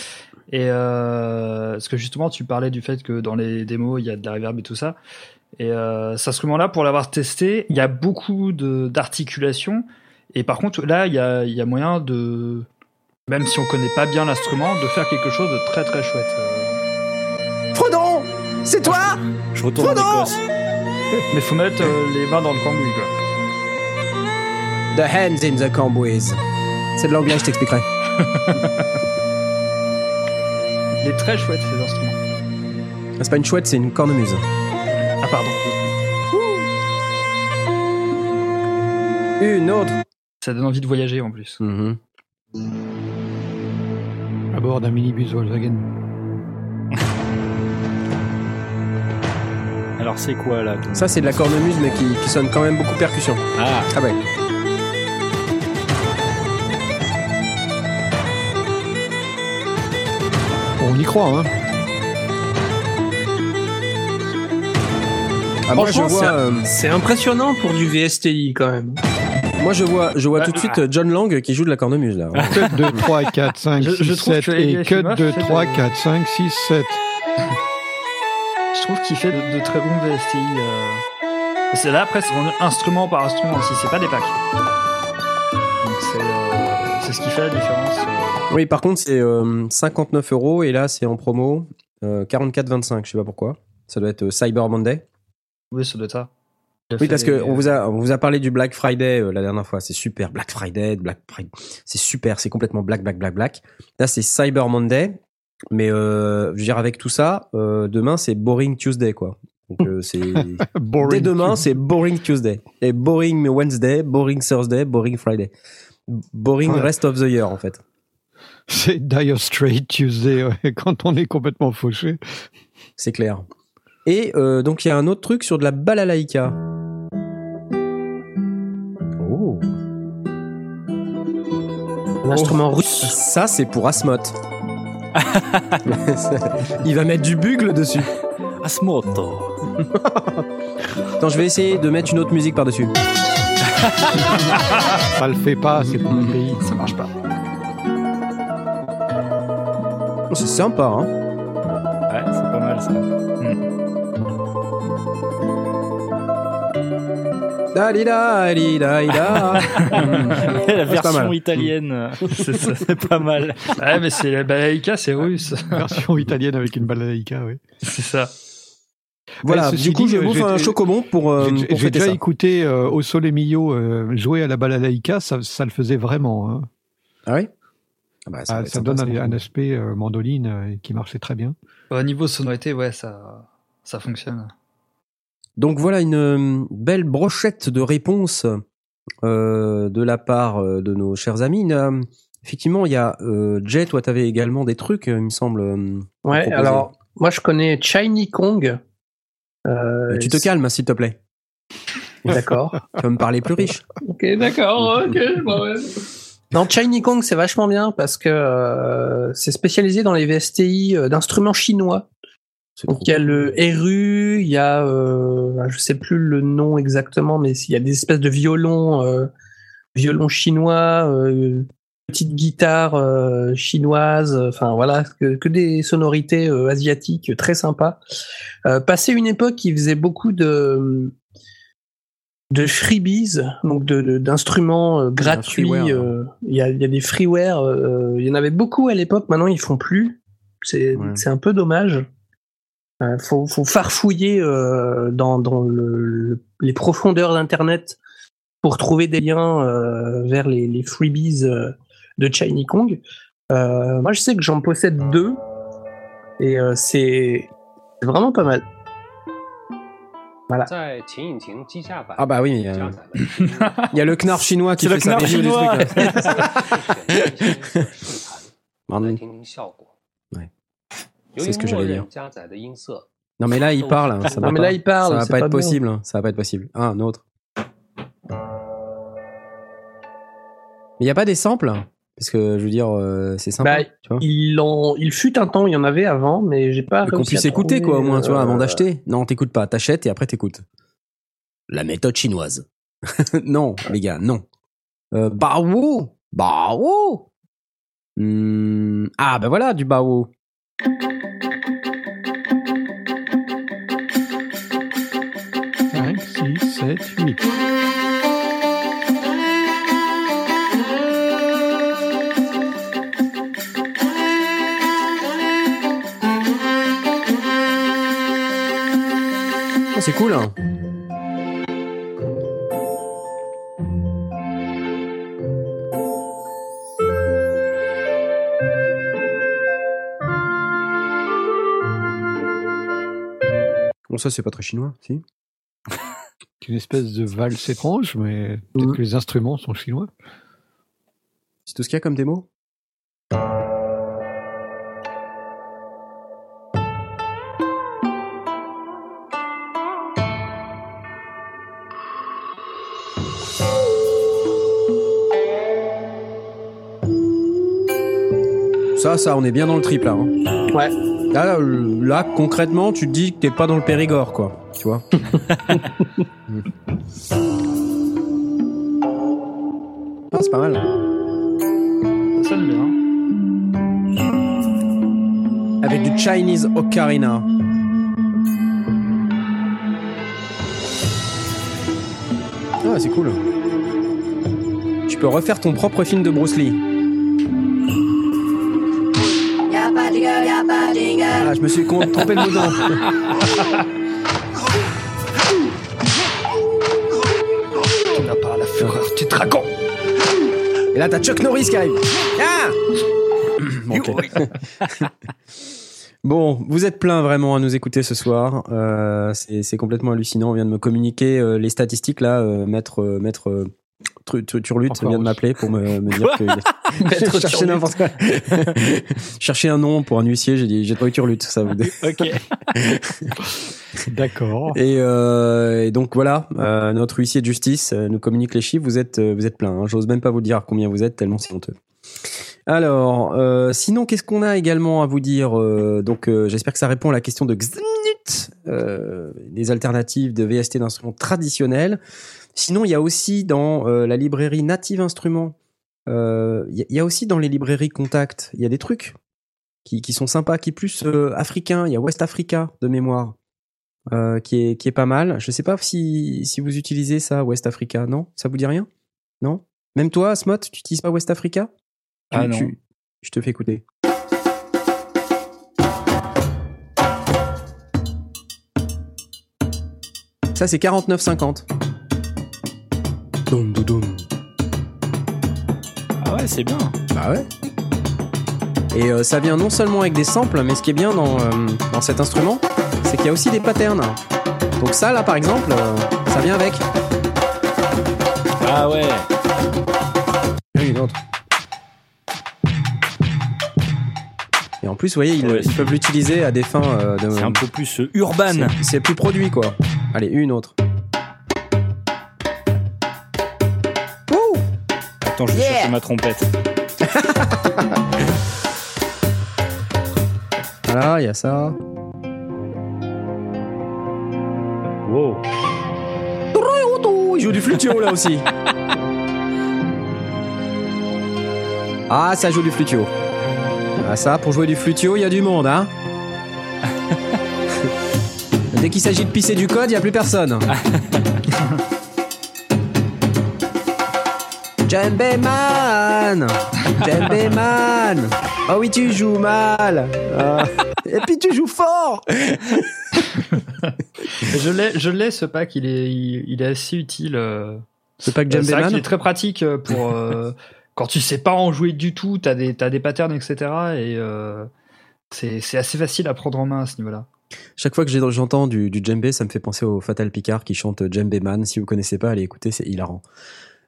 F: Et euh, parce que justement, tu parlais du fait que dans les démos, il y a de la reverb et tout ça. Et euh, cet instrument-là, pour l'avoir testé, il y a beaucoup de d'articulation. Et par contre, là, il y a, il y a moyen de, même si on connaît pas bien l'instrument, de faire quelque chose de très très chouette. Euh,
A: Frodon C'est toi
C: Je retourne en
A: Frodon
C: Écosse.
F: Mais faut mettre euh, les mains dans le cambouis, quoi.
A: The hands in the cambouis. C'est de l'anglais, je t'expliquerai.
F: Il est très chouette ces instruments.
A: Ah, C'est pas une chouette, c'est une cornemuse.
F: Ah pardon.
A: Une autre.
F: Ça donne envie de voyager en plus.
A: Mhm.
B: à bord d'un minibus Volkswagen.
C: Alors c'est quoi là
A: Ça, c'est de la cornemuse, mais qui, qui sonne quand même beaucoup percussion.
C: Ah,
A: Ah ouais.
B: On y croit, hein.
A: Ah, moi, je
D: Franchement,
A: vois, euh,
D: c'est impressionnant pour du VSTI quand même.
A: moi, je vois, je vois tout de suite euh, John Lang qui joue de la cornemuse, là.
B: Cut 2, 3, 4, 5,
F: Je-
B: 6,
F: je trouve
B: 7
F: que
B: et cut
F: Filmov
B: 2,
F: fait
B: 3,
F: de-
B: 4, 5, 6, 7.
F: Je trouve qu'il fait de, de très bons VSTI. euh. C'est là après, c'est instrument par instrument aussi, c'est pas des packs. Donc c'est euh, c'est ce qui fait la différence. euh.
A: Oui, par contre, c'est euh, 59 euros et là, c'est en promo euh, 44,25. Je sais pas pourquoi. Ça doit être Cyber Monday.
F: Oui, ça doit être ça.
A: Oui, parce
F: des-
A: que on vous a on vous a parlé du Black Friday euh, la dernière fois. C'est super Black Friday, Black Friday. C'est super. C'est complètement black, black, black, black. Là, c'est Cyber Monday. Mais euh, je veux dire, avec tout ça, euh, demain, c'est Boring Tuesday, quoi. Donc, euh, c'est
B: Boring.
A: dès demain, c'est Boring Tuesday et Boring Wednesday, Boring Thursday, Boring Friday, Boring
B: Ouais.
A: rest of the year, en fait.
B: C'est Dire Straight Tuesday, ouais, quand on est complètement fauché.
A: C'est clair. Et euh, donc il y a un autre truc sur de la balalaïka. Oh.
D: Un instrument russe.
A: Ça c'est pour Asmoth. Il va mettre du bugle dessus.
C: Asmoto.
A: Attends, je vais essayer de mettre une autre musique par-dessus.
B: Ça le fait pas, c'est pour le pays.
F: Ça marche pas.
A: Oh, C'est sympa, hein
C: Ouais, c'est pas mal ça.
A: Dalida, dalida,
C: la version italienne, c'est pas mal.
F: Ouais, mais c'est la balaïka, c'est russe.
B: Version italienne avec une balalaïka, oui.
F: c'est ça.
A: Voilà,
B: ceci
A: du coup,
B: dit,
A: je bouffe un chocobon pour, euh,
B: J'ai
A: pour
B: j'ai déjà
A: ça.
B: écouté euh, au Sole Mio euh, jouer à la balalaïka, ça, ça le faisait vraiment. hein.
A: Ah oui? Ah bah,
B: Ah, ça donne un, un aspect euh, mandoline euh, qui marchait très bien.
F: Au niveau sonorité, ouais, ça, ça fonctionne.
A: Donc voilà une euh, belle brochette de réponses euh, de la part euh, de nos chers amis. Effectivement, il y a euh, Jay, toi, tu avais également des trucs, il me semble.
D: Ouais, alors, moi, je connais Shiny Kong. Euh,
A: tu te calmes, s'il te plaît.
D: D'accord.
A: Tu vas me parler plus riche.
D: Ok, d'accord, ok. Non, Shiny Kong, c'est vachement bien parce que euh, c'est spécialisé dans les VSTI euh, d'instruments chinois. Donc il y a le RU, il y a, euh, je sais plus le nom exactement, mais il y a des espèces de violons, euh, violons chinois, euh, petites guitares euh, chinoises, enfin voilà, que, que des sonorités asiatiques très sympas. Passé une époque, il faisait beaucoup de de freebies, donc de- de- d'instruments euh, gratuits. Il y, a, il y a des freeware, il y en avait beaucoup à l'époque. Maintenant, ils font plus. C'est
A: Ouais.
D: c'est un peu dommage. Euh, faut, faut farfouiller euh, dans, dans le, le- les profondeurs d'Internet pour trouver des liens euh, vers les, les freebies euh, de Shiny Kong. Euh, moi, je sais que j'en possède deux et euh, c'est vraiment pas mal. Voilà.
A: Ah bah oui, euh, il y a le knarr chinois qui fait
C: le
A: du
C: chinois.
A: C'est ce que j'allais dire. Non mais là il parle, hein, ça
D: Non,
A: va
D: mais
A: pas.
D: là, il parle,
A: ça va
D: c'est
A: pas
D: pas
A: être possible, hein, ça va pas être possible. Ah, un autre. Mais il y a pas des samples? Parce que je veux dire euh, c'est sympa,
D: Bah,
A: tu vois.
D: Il, en, il fut un temps, il y en avait avant, mais j'ai pas
A: Qu'on puisse écouter
D: trouver,
A: quoi au moins, tu vois, avant
D: euh,
A: d'acheter. Non, t'écoutes pas, t'achètes et après t'écoutes. La méthode chinoise. non, les gars, non. Euh, Bao Bao Hmm, Ah bah voilà du Bao. Ah, c'est cool. Hein. Bon ça c'est pas très chinois, si?
B: Une espèce de valse étrange, mais peut-être
D: Mhm.
B: que les instruments sont chinois.
A: C'est tout ce qu'il y a comme démo? Ça, ça, on est bien dans le triple là. hein.
D: Ouais.
A: Là, là, concrètement, tu te dis que t'es pas dans le Périgord, quoi. Tu vois. Ah, c'est pas mal.
F: Ça sonne bien.
A: Avec du Chinese Ocarina. Ah, c'est cool. Tu peux refaire ton propre film de Bruce Lee. Ah, je me suis trompé de mot dedans.
F: Tu n'as pas la fureur du dragon.
A: Et là, t'as Chuck Norris qui arrive. Ah Bon. Bon, vous êtes plein vraiment à nous écouter ce soir. Euh, c'est complètement hallucinant. On vient de me communiquer euh, les statistiques là. Euh, maître maître Turlut vient de m'appeler pour me, me dire que chercher
D: Turlut.
A: n'importe quoi. chercher un nom pour un huissier. J'ai dit j'ai trouvé Turlut. Ça vous.
C: Ok.
B: D'accord.
A: Et, euh, et donc voilà, euh, notre huissier de justice euh, nous communique les chiffres. Vous êtes, vous êtes plein. Hein. J'ose même pas vous dire combien vous êtes tellement c'est honteux. Alors, euh, sinon, qu'est-ce qu'on a également à vous dire Donc, j'espère que ça répond à la question de Euh, des alternatives de VST d'instruments traditionnels. Sinon, il y a aussi dans euh, la librairie Native Instruments, euh, il y, a- il y a aussi dans les librairies Contact, il y a des trucs qui, qui sont sympas, qui plus africains. Il y a West Africa de mémoire euh, qui, est, qui est pas mal. Je sais pas si, si vous utilisez ça, West Africa, non? Ça vous dit rien? Non? Même toi, Smot, tu utilises pas West Africa? Tu-
F: Ah non.
A: tu- Je te fais écouter. Ça, c'est 49,50. Doum, doum, doum.
C: Ah ouais, c'est bien.
A: Bah ouais. Et euh, ça vient non seulement avec des samples, mais ce qui est bien dans, euh, dans cet instrument, c'est qu'il y a aussi des patterns. Donc ça, là, par exemple, euh, ça vient avec.
C: Ah ouais.
A: Et une autre. Et en plus, vous voyez, ils,
C: Ouais,
A: ils peuvent l'utiliser à des fins euh, de.
C: C'est un peu plus euh, urban.
A: C'est- C'est plus produit, quoi. Allez, une autre. Ouh
C: Attends, je vais chercher ma trompette.
A: Voilà, il y a ça.
C: Wow.
A: Il joue du flutio là aussi. Ah, ça joue du flutio. Ah, ça, pour jouer du flutio, il y a du monde, hein. Dès qu'il s'agit de pisser du code, il n'y a plus personne. Djembe man Djembe man Oh oui, tu joues mal Ah. Et puis tu joues fort
F: Je l'ai, je l'ai ce pack, il est, il, il est assez utile. euh.
A: Que
F: Euh,
A: Djembe man
F: est très pratique euh, pour euh, quand tu sais pas en jouer du tout, t'as des, t'as des patterns, etc. Et euh, c'est assez facile à prendre en main à ce niveau-là.
A: Chaque fois que j'entends du, du djembé, ça me fait penser au Fatal Picard qui chante Djembe Man. Si vous connaissez pas, allez écouter, c'est hilarant.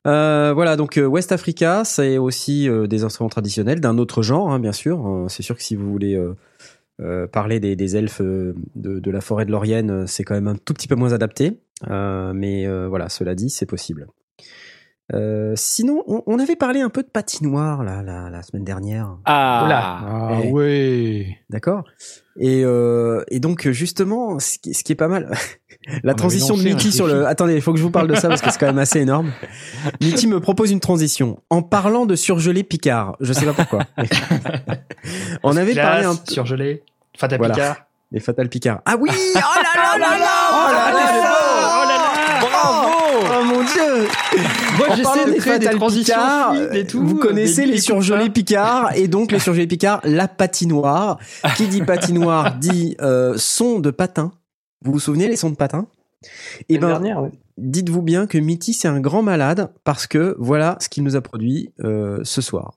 A: Euh, voilà, donc euh, West Africa, c'est aussi euh, des instruments traditionnels d'un autre genre, hein, bien sûr. C'est sûr que si vous voulez parler des, elfes de, de la forêt de l'Orienne, c'est quand même un tout petit peu moins adapté. Mais voilà, cela dit, c'est possible. Euh, sinon, on, on avait parlé un peu de patinoire là, la, la semaine dernière.
C: Ah.
B: Ah
A: Eh.
B: ouais.
A: D'accord. Et, euh, et donc justement, ce qui, ce qui est pas mal, la transition de Mitty sur le. Attendez, il faut que je vous parle de ça parce que c'est quand même assez énorme. Mitty me propose une transition en parlant de surgelé Picard. Je sais pas pourquoi. On avait
F: Classe,
A: parlé un peu
F: surgelé, Fatal
A: Voilà.
F: Picard.
A: des Fatal Picard. Ah oui Oh là là là là
F: Oh là là, oh là là,
A: Bravo Oh mon dieu
F: Moi,
A: En parlant
F: j'essaie de
A: des
F: créer des
A: Fatal
F: transitions
A: Picard,
F: fluides et tout.
A: Vous
F: euh,
A: connaissez les surgelés. Picard et donc les surgelés Picard, la patinoire. Qui dit patinoire dit euh, son de patin. Vous vous souvenez les sons de patin? Eh
D: L'année
A: ben,
D: dernière, ouais.
A: dites-vous bien que Mitty c'est un grand malade parce que voilà ce qu'il nous a produit euh, ce soir.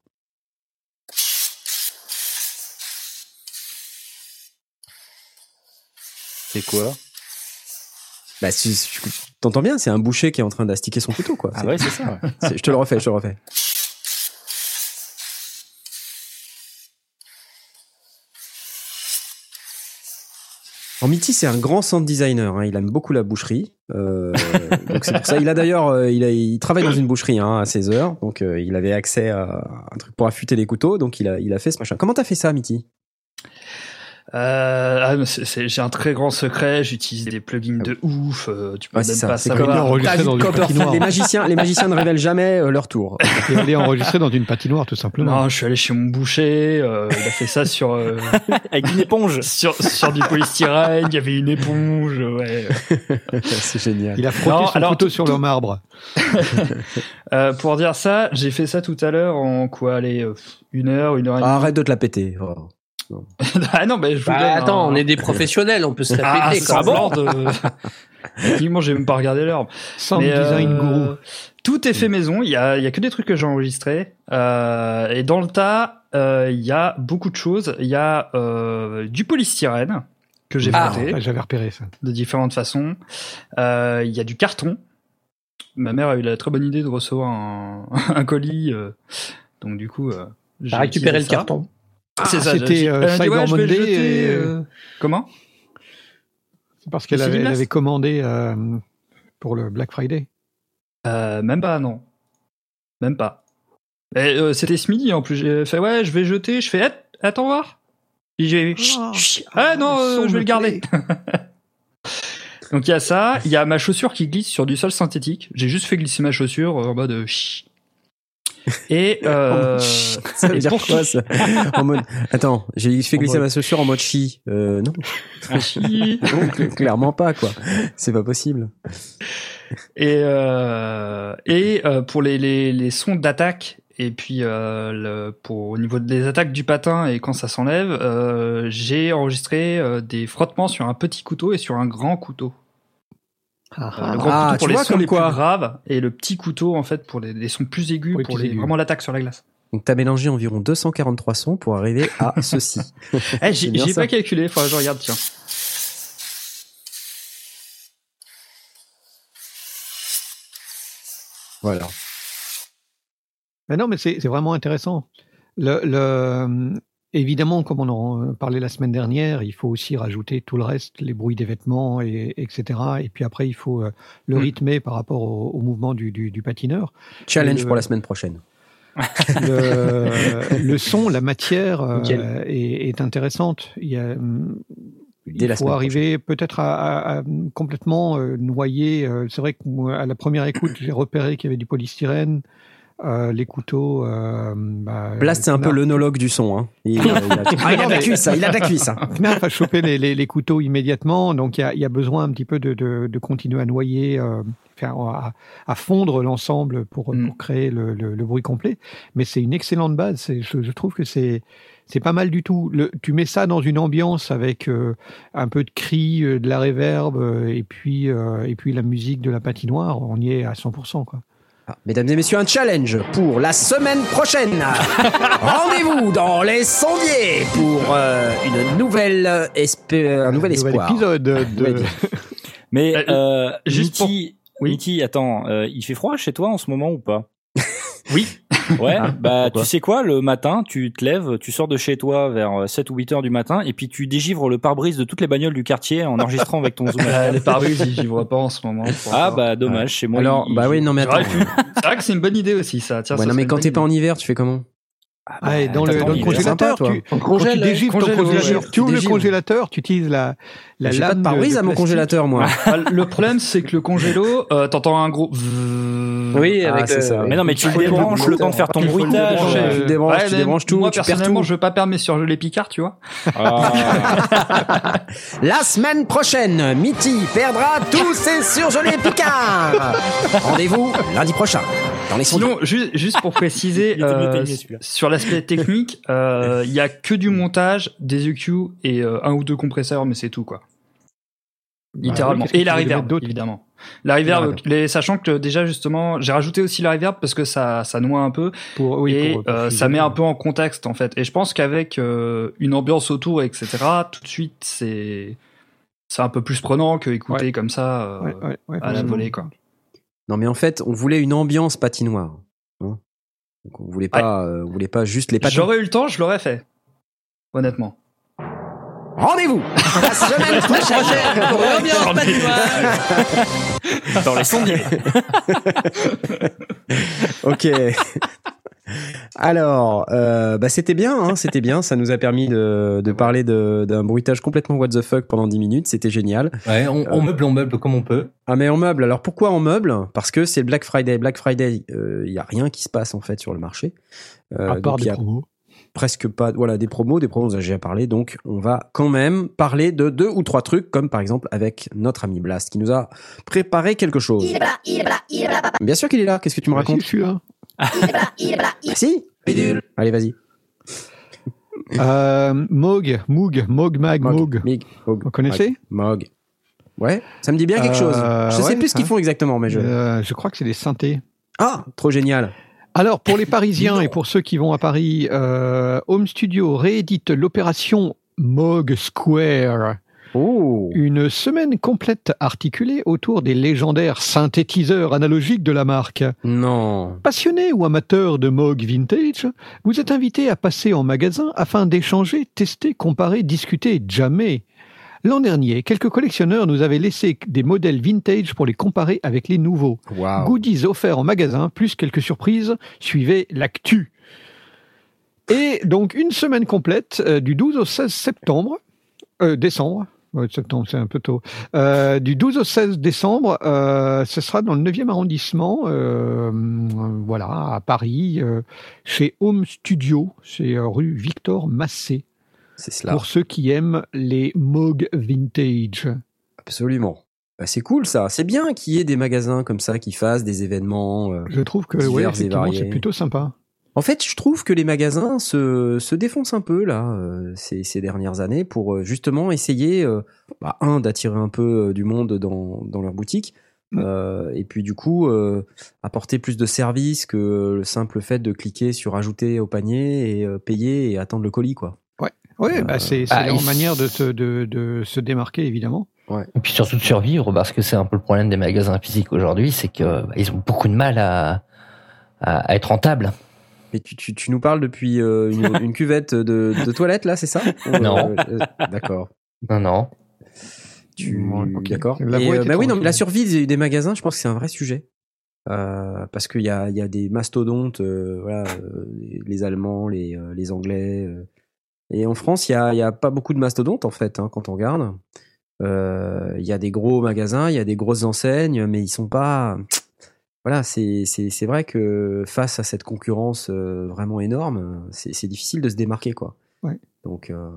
C: C'est quoi?
A: Bah, si, si- t'entends bien, c'est un boucher qui est en train d'astiquer son couteau, quoi.
C: Ah
A: C'est-
C: ouais, c'est ça. ouais.
A: je te le refais, je te le refais. Alors Mitty, c'est un grand sound designer. hein. Il aime beaucoup la boucherie. Euh, donc c'est pour ça. Il a d'ailleurs, euh, il, a- il travaille dans une boucherie hein, à 16 heures. Donc euh, il avait accès à un truc pour affûter les couteaux. Donc il a, il a fait ce machin. Comment t'as fait ça, Mitty?
F: Euh, ah, mais c'est- c'est- j'ai un très grand secret, j'utilise des plugins de ouf, euh, tu peux
A: Ouais,
F: même
A: ça.
F: pas
A: C'est
B: comme
A: comme
F: savoir.
B: enregistré patinoire.
A: Les magiciens, les magiciens ne révèlent jamais euh, leur tour.
B: Et aller enregistrer dans une patinoire, tout simplement.
F: Non, je suis allé chez mon boucher, euh, il a fait ça sur, euh,
C: Avec une éponge.
F: sur, sur du polystyrène, il y avait une éponge, ouais.
A: c'est génial.
B: Il a frotté
F: Non,
B: son
F: alors,
B: couteau sur le marbre.
F: Euh, pour dire ça, j'ai fait ça tout à l'heure en quoi, allez, euh, une heure, une heure et demie.
A: Arrête de te la péter. Oh.
F: ah non, mais je vous
D: Bah,
F: donne
D: attends,
F: un-
D: on est des professionnels, on peut se
F: Ah,
D: répéter
F: ça
D: quand même.
F: Techniquement, j'ai même pas regardé l'heure.
B: Sound
F: Mais,
B: design
F: euh,
B: gourou.
F: Tout est fait maison. Il y a, il y a que des trucs que j'ai enregistrés. Euh, et dans le tas, euh, il y a beaucoup de choses. Il y a euh, du polystyrène que j'ai
D: Ah.
F: frotté
B: Ah, J'avais repéré ça.
F: de différentes façons. Euh, il y a du carton. Ma mère a eu la très bonne idée de recevoir un, un colis. euh, donc du coup, euh, j'ai
D: récupéré le
F: ça.
D: carton.
F: C'est
B: Ah,
F: ça.
B: c'était, euh, Cyber
F: ouais,
B: Monday
F: jeter,
B: et-
F: euh, Comment?
B: C'est parce qu'elle avait, commandé euh, pour le Black Friday.
F: Euh, même pas, non. Même pas. Et, euh, C'était ce midi en plus. J'ai fait ouais, je vais jeter. Je fais att- attends voir. Et j'ai
B: Oh.
F: ah non, euh, je vais le garder. Donc il y a ça. Il y a ma chaussure qui glisse sur du sol synthétique. J'ai juste fait glisser ma chaussure euh, en mode euh, chut. Et euh,
A: Ça veut dire
F: pour
A: quoi ça En mode, attends, j'ai fait glisser ma chaussure en mode chi. Euh, non,
F: chi.
A: Non, clairement pas quoi. C'est pas possible.
F: Et, euh, et euh, pour les, les, les sons d'attaque, et puis euh, le, pour, au niveau des attaques du patin et quand ça s'enlève, euh, j'ai enregistré euh, des frottements sur un petit couteau et sur un grand couteau. Euh, le grand
A: Ah,
F: couteau pour
A: tu
F: les
A: vois
F: sons
A: comme
F: les
A: quoi.
F: plus graves et le petit couteau en fait pour les, les sons plus aigus
B: Pour les
F: pour
B: plus
F: les,
B: aigus.
F: vraiment l'attaque sur la glace.
A: Donc t'as mélangé environ 243 sons pour arriver à ceci.
F: Eh, j'ai pas calculé, faudrait que je regarde, tiens.
A: Voilà.
B: Mais non, mais c'est c'est vraiment intéressant. Le, le, évidemment, comme on en parlait la semaine dernière, il faut aussi rajouter tout le reste, les bruits des vêtements, et, etc. Et puis après, il faut euh, le
A: Mm.
B: rythmer par rapport au, au mouvement du, du, du patineur.
A: Challenge
B: Le-
A: pour la semaine prochaine.
B: le, le son, la matière euh, est, est intéressante. Il, y a, hum,
A: Dès
B: il
A: la
B: faut arriver peut-être à, à- à complètement euh, noyer. euh, C'est vrai que moi, à la première écoute, j'ai repéré qu'il y avait du polystyrène. Euh, les couteaux. Euh, bah,
A: Blast, c'est un peu l'œnologue du son. Hein. Il, il a, Ah, il a de la cuisse, hein, il a de la cuisse. hein.
B: A chopé les, les- les couteaux immédiatement, donc il y a, y a besoin un petit peu de, de- de continuer à noyer, euh, à, à fondre l'ensemble pour,
F: Mm.
B: pour créer le, le- le bruit complet. Mais c'est une excellente base. Je, je trouve que c'est c'est pas mal du tout. Le, tu mets ça dans une ambiance avec euh, un peu de cris, euh, de la réverb, euh, et puis euh, et puis la musique de la patinoire, on y est à 100%. Quoi.
A: Mesdames et messieurs, un challenge pour la semaine prochaine. Rendez-vous dans les sondiers pour euh, une nouvelle euh, espé- un nouvel espoir.
B: épisode de.
C: Mais euh,
F: juste
C: attends, euh, il fait froid chez toi en ce moment ou pas?
F: Oui.
C: Ouais, bah
A: pourquoi
C: tu sais quoi, le matin, tu te lèves, tu sors de chez toi vers 7 ou 8 heures du matin et puis tu dégivres le pare-brise de toutes les bagnoles du quartier en enregistrant avec ton zoom.
F: Euh, les pare-brises, j'y vois pas en ce moment.
C: Ah bah dommage, chez moi.
A: Alors,
C: il-
A: bah
C: il-
A: oui, non mais attends.
F: C'est vrai que c'est une bonne idée aussi, ça. Tiens,
A: Ouais,
F: ça
A: non mais quand t'es pas en hiver, tu fais comment?
B: Ah, et dans le,
C: t'attends,
B: dans le congélateur,
A: sympa,
B: tu, quand tu
E: Congèle-
B: dégivres ton
E: congèle-
B: congélateur, tu ouvres le congélateur, tu utilises la, la
A: J'ai pas
B: lame
A: de pare-brise à mon congélateur, moi.
F: Ah, Le problème, c'est que le congélo, euh, t'entends un gros.
E: Oui,
A: Ah,
E: avec
A: c'est
E: le-
A: ça.
C: Mais non, mais tu débranches le temps de faire ton bruitage.
A: tu débranches,
F: Ouais,
A: tu débranches tout,
F: Moi,
A: tu
F: personnellement,
A: tout.
F: je veux pas perdre mes surgelés Picard, tu vois.
C: ah.
A: La semaine prochaine, Mitty perdra tous ses surgelés picards. Rendez-vous lundi prochain dans les sondiers.
F: Sinon, ju- juste pour préciser, euh, sur l'aspect technique, euh, il y a que du montage, des EQ et euh, un ou deux compresseurs, mais c'est tout, quoi. Littéralement.
B: qu'est-ce que
F: et la reverb, évidemment. La reverb, les, sachant que déjà, justement, j'ai rajouté aussi la reverb parce que ça, ça noie un peu.
B: Pour, oui,
F: et
B: pour- pour
F: euh,
B: fusionner.
F: ça met un peu en contexte, en fait. Et je pense qu'avec euh, une ambiance autour, etc., tout de suite, c'est c'est un peu plus prenant que écouter
B: Ouais.
F: comme ça euh,
B: Ouais, ouais, ouais,
F: à la volée, quoi.
A: Non mais en fait, on voulait une ambiance patinoire. hein. Donc on voulait pas, euh, on voulait pas juste les patins.
F: J'aurais eu le temps, je l'aurais fait. Honnêtement.
A: Rendez-vous la semaine prochaine pour l'ambiance patinoire.
C: Dans les sondiers.
A: ok. Alors, euh, bah c'était bien, hein, c'était bien. Ça nous a permis de, de parler de- d'un bruitage complètement what the fuck pendant 10 minutes. C'était génial.
E: Ouais, on, on meuble, on meuble comme on peut.
A: Ah mais en meuble. Alors pourquoi en meuble? Parce que c'est le Black Friday. Black Friday, il y a rien qui se passe en fait sur le marché. Euh,
B: À part
A: donc,
B: des promos.
A: presque pas. Voilà des promos, des promos. On a déjà parlé. Donc on va quand même parler de deux ou trois trucs, comme par exemple avec notre ami Blast qui nous a préparé quelque chose.
G: Il est là, il est là, il est là, papa,
A: Bien sûr qu'il est là. Qu'est-ce que tu me
B: Ouais, si,
A: racontes?
B: je suis là.
G: Il est là, il est là, il
A: Ah, Si. Allez vas-y.
B: Euh, Moog, Moog, Moog Mag, Moog.
A: Mog.
B: Vous connaissez
A: Mog. Ouais, ça me dit bien quelque chose.
B: Euh,
A: Je sais
B: ouais,
A: plus ce qu'ils
B: hein.
A: font exactement, mais je.
B: Euh, je crois que c'est des synthés.
A: Ah, trop génial.
B: Alors, pour les Parisiens et pour ceux qui vont à Paris, euh, Home Studio réédite l'opération Moog Square.
A: Oh.
B: Une semaine complète articulée autour des légendaires synthétiseurs analogiques de la marque.
A: Non.
B: Passionné ou amateur de Moog Vintage, vous êtes invité à passer en magasin afin d'échanger, tester, comparer, discuter, jamais. L'an dernier, quelques collectionneurs nous avaient laissé des modèles vintage pour les comparer avec les nouveaux. Goodies offerts en magasin, plus quelques surprises, suivez l'actu. Et donc une semaine complète, euh, du 12 au 16 septembre, euh, décembre, ouais, septembre c'est un peu tôt, euh, du 12 au 16 décembre, euh, ce sera dans le 9e arrondissement, euh, voilà, à Paris, chez Home Studio, c'est rue Victor Massé,
A: C'est cela.
B: pour ceux qui aiment les Moog Vintage.
A: Absolument. Bah, c'est cool ça. C'est bien qu'il y ait des magasins comme ça qui fassent des événements.
B: Je trouve que ouais, c'est plutôt sympa.
A: En fait, je trouve que les magasins se, se défoncent un peu là euh, ces, ces dernières années pour euh, justement essayer, euh, bah, un, d'attirer un peu du monde dans, dans leur boutique, Euh, et puis du coup, euh, apporter plus de services que le simple fait de cliquer sur ajouter au panier et euh, payer et attendre le colis, quoi.
B: Oui,
A: Euh,
B: bah, c'est
E: bah,
B: leur
E: il-
B: manière de, se- de, de se démarquer, évidemment.
E: Et puis surtout de survivre, parce que c'est un peu le problème des magasins physiques aujourd'hui, c'est que bah, ils ont beaucoup de mal à, à, à être rentables.
A: Mais tu, tu, tu nous parles depuis euh, une, une cuvette de, de toilette, là, c'est ça? Ou,
E: Non.
A: euh, D'accord.
E: Non, non.
A: Tu...
B: Ouais, ok.
A: D'accord? Euh, bah oui, non, mais la survie des, des magasins, je pense que c'est un vrai sujet. Euh, parce qu'il y a, il y a des mastodontes, euh, voilà, euh, les, Allemands, les, euh, les Anglais. euh. et en France, il y a, il y a pas beaucoup de mastodontes, en fait, hein, quand on regarde. Euh, Il y a des gros magasins, il y a des grosses enseignes, mais ils sont pas. Voilà, c'est vrai que face à cette concurrence euh, vraiment énorme, c'est difficile de se démarquer, quoi.
B: Ouais.
A: Donc, euh,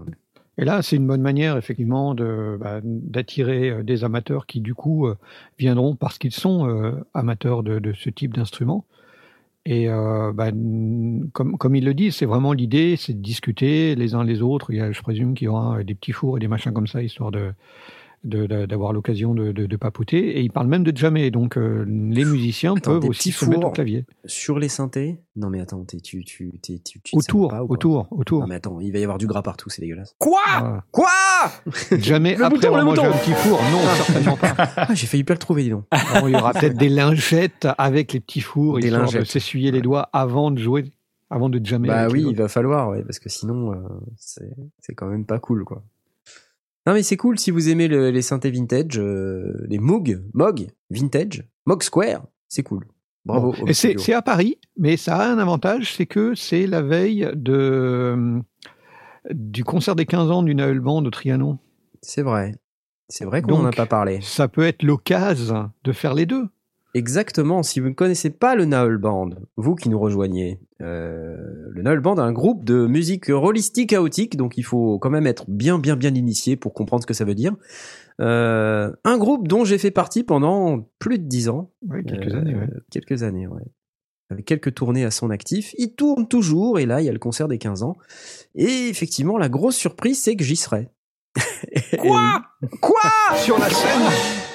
B: Et là, c'est une bonne manière, effectivement, de, bah, d'attirer euh, des amateurs qui, du coup, euh, viendront parce qu'ils sont euh, amateurs de, de ce type d'instrument. Et euh, bah, comme, comme ils le disent, c'est vraiment l'idée, c'est de discuter les uns les autres. Il y a, je présume qu'il y aura des petits fours et des machins comme ça, histoire de, de- de- d'avoir l'occasion de, de, de papoter. Et ils parlent même de jammer, donc euh, les musiciens
A: Attends,
B: peuvent aussi se mettre au clavier.
A: sur les synthés. Non mais attends, t'es- tu tu t'es- tu tu-
B: Autour,
A: pas
B: autour, autour.
A: Non mais attends, il va y avoir du gras partout, c'est dégueulasse.
C: Quoi?
B: Voilà.
A: Quoi?
B: Jamais
A: Le
B: après
A: bouton,
B: avoir
A: le
B: mangé
A: bouton.
B: un petit four, non, certainement pas.
A: ah, J'ai failli pas le trouver, dis donc.
B: Bon, il y aura peut-être des lingettes avec les petits fours,
A: Des
B: histoire de
A: lingettes.
B: s'essuyer les doigts avant de jouer, avant de jammer.
A: Bah oui, il va falloir, ouais, parce que sinon, euh, c'est c'est quand même pas cool, quoi. Non mais c'est cool si vous aimez le- les synthés vintage, euh, les Moog, Moog vintage, Moog Square, c'est cool. Bravo.
B: Bon. c'est à Paris, mais ça a un avantage, c'est que c'est la veille de du concert des 15 ans du Naël Band au Trianon.
A: C'est vrai. C'est vrai qu'on n'en a pas parlé.
B: Ça peut être l'occasion de faire les deux.
A: Exactement. Si vous ne connaissez pas le Naël Band, vous qui nous rejoignez, euh, le Naël Band un groupe de musique rollistique chaotique, donc il faut quand même être bien, bien, bien initié pour comprendre ce que ça veut dire. Euh, un groupe dont j'ai fait partie pendant plus de dix ans.
B: Ouais, quelques
A: Euh,
B: années. ouais.
A: Quelques années, ouais. Avec quelques tournées à son actif. Il tourne toujours, et là, il y a le concert des 15 ans. Et effectivement, la grosse surprise, c'est que j'y serai.
C: Quoi
A: Quoi
B: Sur la scène,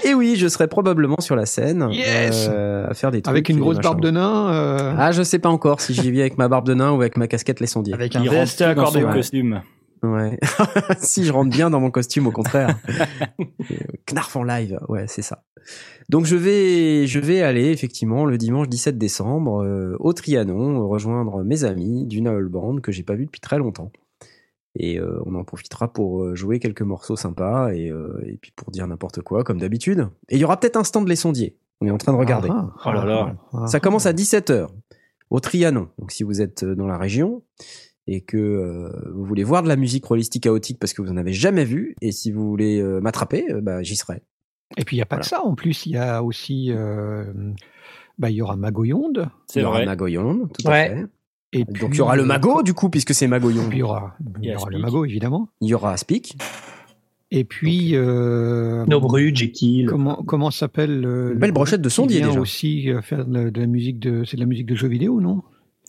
A: Et oui, je serai probablement sur la scène
B: Yes
A: euh, à faire des trucs.
B: avec une grosse barbe de nain. euh,
A: Ah, je sais pas encore si j'y vais avec ma barbe de nain ou avec ma casquette les sondiers.
F: Avec un
C: Il dans
F: accordé. ouais.
C: costume.
A: Ouais. si je rentre bien dans mon costume, au contraire. Knarf en live, ouais, c'est ça. Donc je vais, je vais aller effectivement le dimanche 17 décembre euh, au Trianon euh, rejoindre mes amis du Naël Band que j'ai pas vu depuis très longtemps. Et euh, on en profitera pour euh, jouer quelques morceaux sympas et, euh, et puis pour dire n'importe quoi comme d'habitude. Et il y aura peut-être un stand les sondiers. On est en train de regarder.
B: ah,
C: Oh là là.
B: ah, ah,
A: Ça commence à 17h au Trianon. Donc si vous êtes dans la région et que euh, vous voulez voir de la musique rollistique chaotique parce que vous en avez jamais vu et si vous voulez euh, m'attraper, euh, bah, j'y serai.
B: Et puis il n'y a pas que ça. En plus, il y a aussi, euh, bah, il y aura Magoyonde.
C: C'est
A: il y aura
C: vrai.
A: Magoyon, tout
D: Ouais.
A: à fait.
B: Et
A: Donc
B: puis,
A: il y aura le
B: euh,
A: Mago du coup puisque c'est Magoyon.
B: il y aura, il y aura le
C: Speak.
B: Mago évidemment.
A: Il y aura Aspic.
B: Et puis, euh,
D: Nobru, Jekyll.
B: comment comment s'appelle le,
A: Une belle
B: le
A: brochette de sondier déjà.
B: aussi euh, faire de, de la musique de, c'est de la musique de jeux vidéo, non?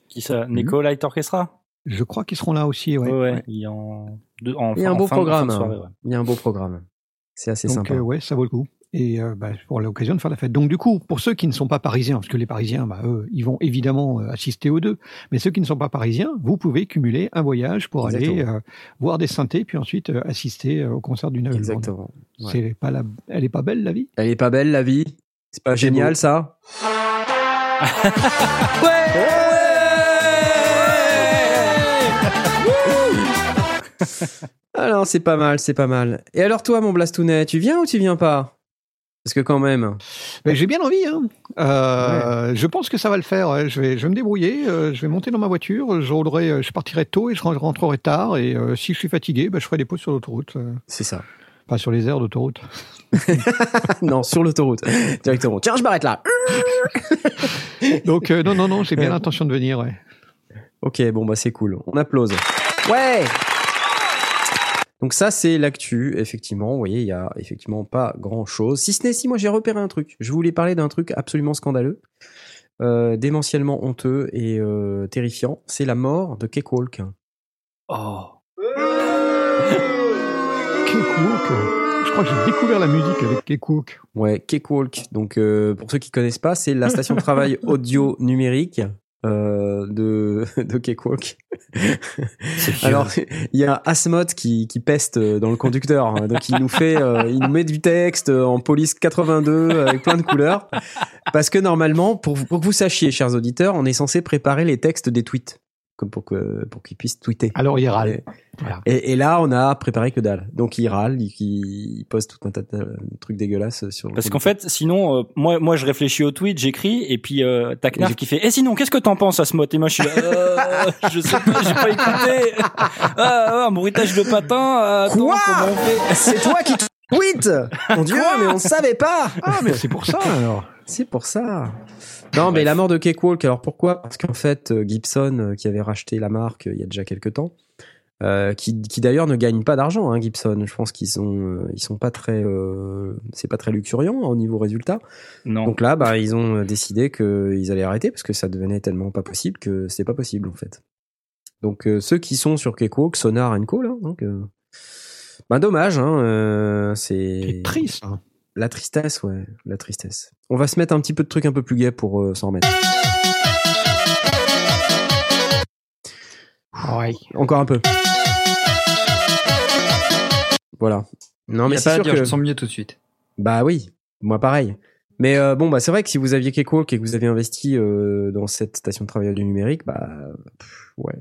C: Qui ça? Nico Light Orchestra?
B: Je crois qu'ils seront là aussi, ouais.
C: Ouais, ouais.
B: Ouais.
C: Il y a en, de- en,
A: Il y a un
C: en
A: beau programme.
C: soirée, ouais.
A: Il y a un beau programme. C'est assez
B: Donc
A: sympa.
B: euh, ouais, ça vaut le coup. Et euh, bah, pour l'occasion de faire la fête. Donc du coup, pour ceux qui ne sont pas parisiens, parce que les Parisiens, bah, eux, ils vont évidemment euh, assister aux deux. Mais ceux qui ne sont pas parisiens, vous pouvez cumuler un voyage pour aller euh, voir des synthés, puis ensuite euh, assister au concert du Naël Band.
A: Exactement. Ouais.
B: C'est pas la... Elle est pas belle la vie?
A: Elle est pas belle la vie? C'est pas génial
D: beau.
A: ça? Alors c'est pas mal, c'est pas mal. Et alors toi mon Blastounet, tu viens ou tu viens pas? Parce que quand même.
B: Ben, J'ai bien envie. Hein. Euh, Je pense que ça va le faire. Je, vais, je vais me débrouiller. euh, je vais monter dans ma voiture. Je, roulerai, euh, je partirai tôt et je rentrerai tard. Et euh, si je suis fatigué, ben, je ferai des pauses sur l'autoroute.
A: C'est ça.
B: Pas sur les aires d'autoroute.
A: non, sur l'autoroute directement. Tiens, je m'arrête là.
B: Donc non, non, non, j'ai bien l'intention de venir. Ouais.
A: Ok, bon bah c'est cool. On applause. Ouais. Donc ça c'est l'actu, effectivement. Vous voyez, il y a effectivement pas grand chose. Si ce n'est si moi j'ai repéré un truc. Je voulais parler d'un truc absolument scandaleux, euh, démentiellement honteux et euh, terrifiant. C'est la mort de Cakewalk.
C: Oh.
B: Cakewalk. Je crois que j'ai découvert la musique avec Cakewalk.
A: Ouais, Cakewalk. Donc, euh, pour ceux qui connaissent pas, c'est la station de travail audio numérique euh, de de Cakewalk. Alors, il y a Asmod qui qui peste euh, dans le conducteur. hein. Donc, il nous fait, euh, il nous met du texte en police 82 avec plein de couleurs. Parce que normalement, pour pour que vous sachiez, chers auditeurs, on est censé préparer les textes des tweets, comme pour que pour qu'ils puissent tweeter.
B: Alors il râle.
A: Et-
B: Voilà.
A: Et, et là, on a préparé que dalle. Donc, il râle, il, il pose tout un tas de trucs dégueulasses sur le
C: Parce qu'en fait, sinon, euh, moi, moi, je réfléchis au tweet, j'écris, et puis euh, t'as Knarf
A: j'ai-
C: qui fait. Et sinon, qu'est-ce que t'en penses à ce mot Et moi, je suis là. Euh, je sais pas, j'ai pas écouté. Ah, ah, un bruitage de patin. euh, Attends,
A: Quoi? C'est toi qui tweet Mon Dieu, mais on savait pas
B: Ah, mais c'est pour ça alors.
A: C'est pour ça. Non, mais la mort de Cakewalk, alors pourquoi? Parce qu'en fait, euh, Gibson, euh, qui avait racheté la marque euh, il y a déjà quelques temps, euh, qui, qui d'ailleurs ne gagne pas d'argent, hein, Gibson. Je pense qu'ils sont, euh, ils sont pas très, euh, c'est pas très luxuriant au niveau résultat.
C: Non.
A: Donc là, bah, ils ont décidé qu'ils allaient arrêter parce que ça devenait tellement pas possible que c'était pas possible en fait. Donc euh, ceux qui sont sur Cakewalk, Sonar Co, là, donc, bah dommage, hein, euh, c'est
B: C'est triste. hein.
A: la tristesse, ouais, la tristesse. On va se mettre un petit peu de trucs un peu plus gays pour euh, s'en remettre.
B: Ouais.
A: Encore un peu. Voilà. Non, mais c'est sûr
F: dire,
A: que.
F: je sens mieux tout de suite.
A: Bah oui, moi pareil. Mais euh, bon, bah c'est vrai que si vous aviez Cakewalk et que vous aviez investi euh, dans cette station de travail du numérique, bah pff, ouais.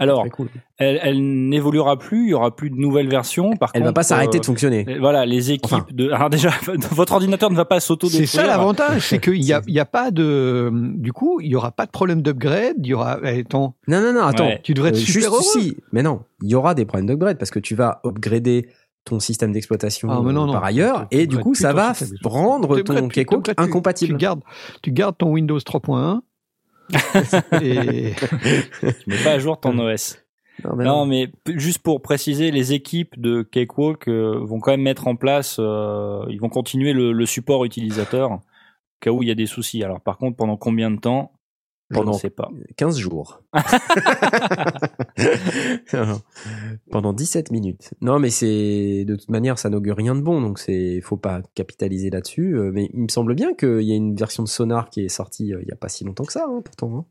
C: Alors,
A: cool.
C: Elle, elle n'évoluera plus, il y aura plus de nouvelles versions. Par
A: elle
C: contre,
A: va pas s'arrêter
C: euh,
A: de fonctionner.
C: et Voilà, les équipes
A: Enfin.
C: de. Alors déjà, votre ordinateur ne va pas sauto
B: C'est ça l'avantage, c'est qu'il y a, il y a pas de, du coup, il y aura pas de problème d'upgrade, il y aura, eh, attends,
A: Non, non, non, attends.
C: Ouais.
B: tu devrais être
A: Euh,
B: super
A: juste
B: heureux.
A: si, mais non, il y aura des problèmes d'upgrade parce que tu vas upgrader ton système d'exploitation
B: Ah, non,
A: euh,
B: non.
A: par ailleurs et du coup ça va rendre ton
B: tu-
A: incompatible.
B: Tu gardes, tu gardes ton Windows 3.1 et
C: Tu mets pas à jour ton OS.
A: Non, mais
C: Non,
A: non.
C: mais p- juste pour préciser, les équipes de Cakewalk euh, vont quand même mettre en place, euh, ils vont continuer le, le support utilisateur au cas où il y a des soucis. Alors par contre, pendant combien de temps?
A: Pendant-
C: ne sais pas.
A: 15 jours. Pendant 17 minutes. Non, mais c'est de toute manière, ça n'augure rien de bon, donc c'est faut pas capitaliser là-dessus. Euh, Mais il me semble bien qu'il y a une version de Sonar qui est sortie euh, il y a pas si longtemps que ça, hein, pourtant. hein.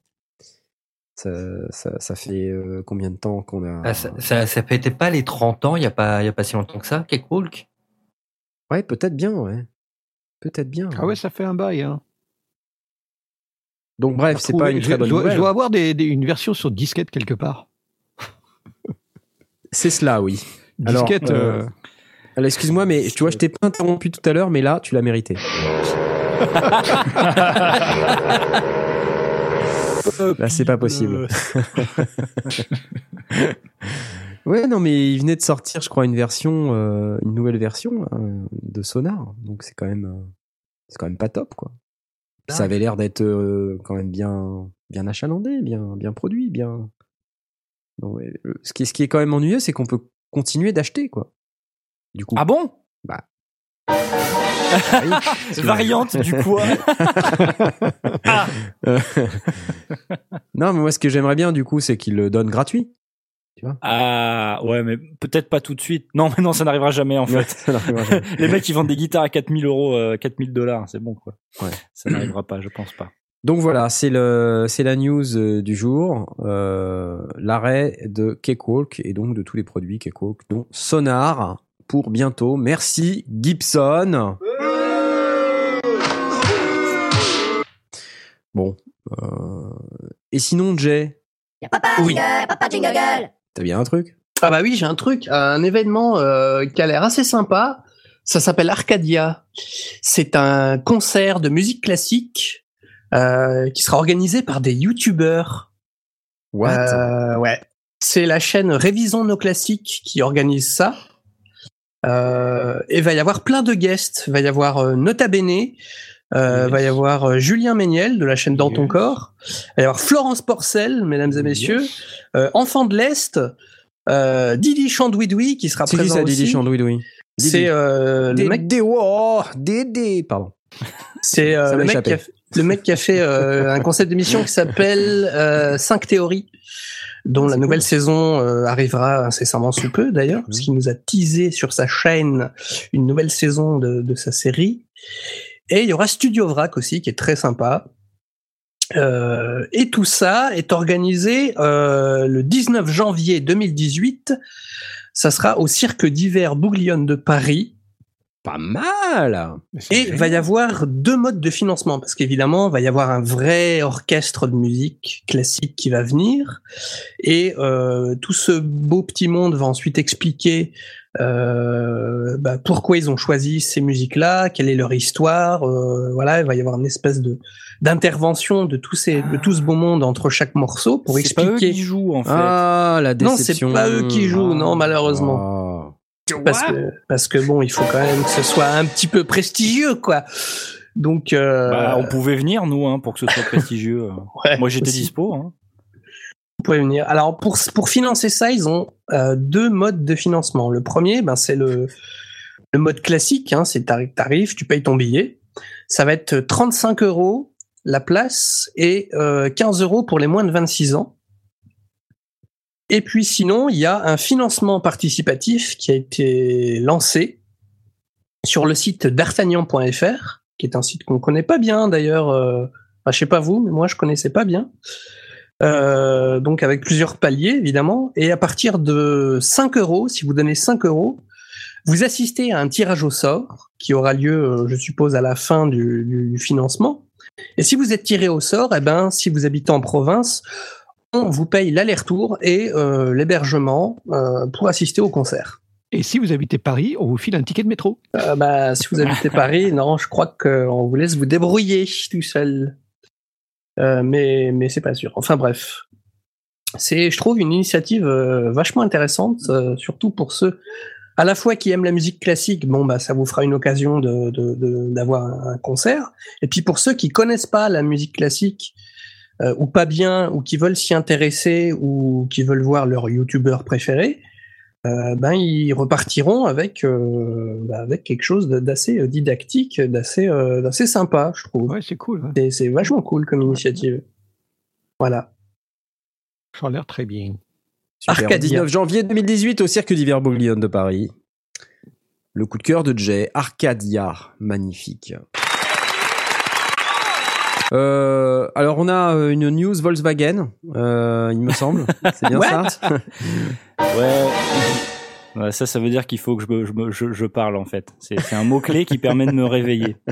A: Ça, ça, ça fait euh, combien de temps qu'on a
E: Ah, ça, ça, pas les 30 ans, il y a pas, il y a pas si longtemps que ça, Cakewalk?
A: Ouais, peut-être bien, ouais. Peut-être bien.
B: ah ouais, ça fait un bail. Hein.
A: Donc bref, c'est pas une
B: je-
A: très bonne
B: je,
A: nouvelle.
B: je dois avoir des, des- une version sur disquette quelque part.
A: C'est cela, oui.
B: Disquette.
A: euh,
B: euh,
A: Alors, excuse-moi, mais tu vois, je t'ai pas interrompu tout à l'heure, mais là, tu l'as mérité. Là, c'est pas possible. ouais, non, mais il venait de sortir, je crois, une version, euh, une nouvelle version hein, de Sonar. Donc c'est quand même, euh, c'est quand même pas top, quoi. Ça avait l'air d'être euh, quand même bien, bien achalandé, bien, bien produit, bien. Ouais, le- ce qui, est- ce qui est quand même ennuyeux, c'est qu'on peut continuer d'acheter, quoi. Du coup.
C: Ah bon?
A: Bah.
C: Variante du quoi?
A: Euh, non, mais moi, ce que j'aimerais bien, du coup, c'est qu'il le donne gratuit.
C: Ah ouais, mais peut-être pas tout de suite. Non, mais non, ça n'arrivera jamais en fait.
A: Ça n'arrivera jamais.
C: Les mecs qui vendent des guitares à 4000 euros, euh, 4000 dollars, c'est bon quoi.
A: Ouais.
C: Ça n'arrivera pas, je pense pas.
A: Donc voilà, c'est le, c'est la news euh, du jour, euh, l'arrêt de Cakewalk et donc de tous les produits Cakewalk, dont Sonar pour bientôt. Merci Gibson. Bon, euh, et sinon Jay,
G: Y'a papa
D: Oui.
G: jingle, y'a papa jingle.
A: T'as bien un truc?
D: Ah bah oui, j'ai un truc, un événement euh, qui a l'air assez sympa. Ça s'appelle Arcadia. C'est un concert de musique classique euh, qui sera organisé par des youtubeurs.
A: What?
D: Euh, ouais. C'est la chaîne Révisons nos classiques qui organise ça. Et va y avoir plein de guests. Va y avoir Nota Bene, euh,
A: Yes.
D: va y avoir euh, Julien Méniel de la chaîne Dans ton corps, va y avoir Florence Porcel, mesdames et messieurs, euh, Enfant de l'Est, euh, Didi Chandouidoui qui sera présent
A: ça, Didi. Chandouidoui
D: C'est euh, le mec
A: Dédé, oh, Dédé, pardon.
D: C'est euh, le mec qui a, fait- le mec qui a fait euh, un concept d'émission qui s'appelle euh, 5 théories, dont la nouvelle saison arrivera incessamment sous peu d'ailleurs, parce qu'il nous a teasé sur sa chaîne une nouvelle saison de, de sa série. Et il y aura Studio Vrac aussi, qui est très sympa. Euh, et tout ça est organisé euh, le 19 janvier 2018. Ça sera au Cirque d'hiver Bouglione de Paris.
A: Pas mal.
D: Et il va y avoir deux modes de financement, parce qu'évidemment, il va y avoir un vrai orchestre de musique classique qui va venir, et euh, tout ce beau petit monde va ensuite expliquer euh, bah, pourquoi ils ont choisi ces musiques-là, quelle est leur histoire? euh, voilà, il va y avoir une espèce de d'intervention de tous ces, de tout ce beau monde entre chaque morceau pour
C: C'est pas eux
D: expliquer.
C: qui jouent en fait.
A: Ah, la
D: Non, c'est pas eux qui jouent, non, malheureusement.
A: Oh.
D: Parce que, parce que bon, il faut quand même que ce soit un petit peu prestigieux, quoi. Donc, euh,
C: Bah, on pouvait venir nous hein, pour que ce soit prestigieux.
D: ouais,
C: Moi j'étais dispo. Hein.
D: Vous pouvez venir. Alors pour financer ça, ils ont euh, deux modes de financement. Le premier, ben c'est le mode classique, hein, c'est tarif, tarif, tu payes ton billet. Ça va être 35 euros la place et euh, 15 euros pour les moins de 26 ans. Et puis sinon, il y a un financement participatif qui a été lancé sur le site d'artagnan.fr, qui est un site qu'on connaît pas bien d'ailleurs. Euh, enfin, je sais pas vous, mais moi je connaissais pas bien. Euh, donc avec plusieurs paliers évidemment. Et à partir de 5 euros, si vous donnez 5 euros, vous assistez à un tirage au sort qui aura lieu, euh, je suppose, à la fin du, du financement. Et si vous êtes tiré au sort, eh ben, si vous habitez en province, on vous paye l'aller-retour et euh, l'hébergement euh, pour assister au concert.
B: Et si vous habitez Paris, on vous file un ticket de métro.
D: Euh, bah, si vous habitez Paris, non, je crois qu'on vous laisse vous débrouiller tout seul. Euh, mais mais c'est pas sûr. Enfin bref, c'est je trouve une initiative euh, vachement intéressante, euh, surtout pour ceux à la fois qui aiment la musique classique. Bon bah ça vous fera une occasion de d'avoir un concert. Et puis pour ceux qui connaissent pas la musique classique ou pas bien ou qui veulent s'y intéresser ou qui veulent voir leur youtubeur préféré, euh, ben ils repartiront avec euh, bah, avec quelque chose d'assez euh, didactique, d'assez euh, d'assez sympa, je trouve.
B: Ouais, c'est cool. ouais.
D: C'est- C'est vachement cool comme initiative. Voilà.
B: Ça a l'air très bien.
A: Super.
D: Arcadia.
A: 19 janvier 2018 au Cirque d'hiver Bouglione de Paris. Le coup de cœur de Jay, Arcadia, magnifique. Euh, alors on a euh, une news Volkswagen, euh, il me semble. C'est bien ça?
C: Ouais. Ouais, ça, ça veut dire qu'il faut que je, me- je, me- je, je parle en fait. C'est un mot clé qui permet de me réveiller.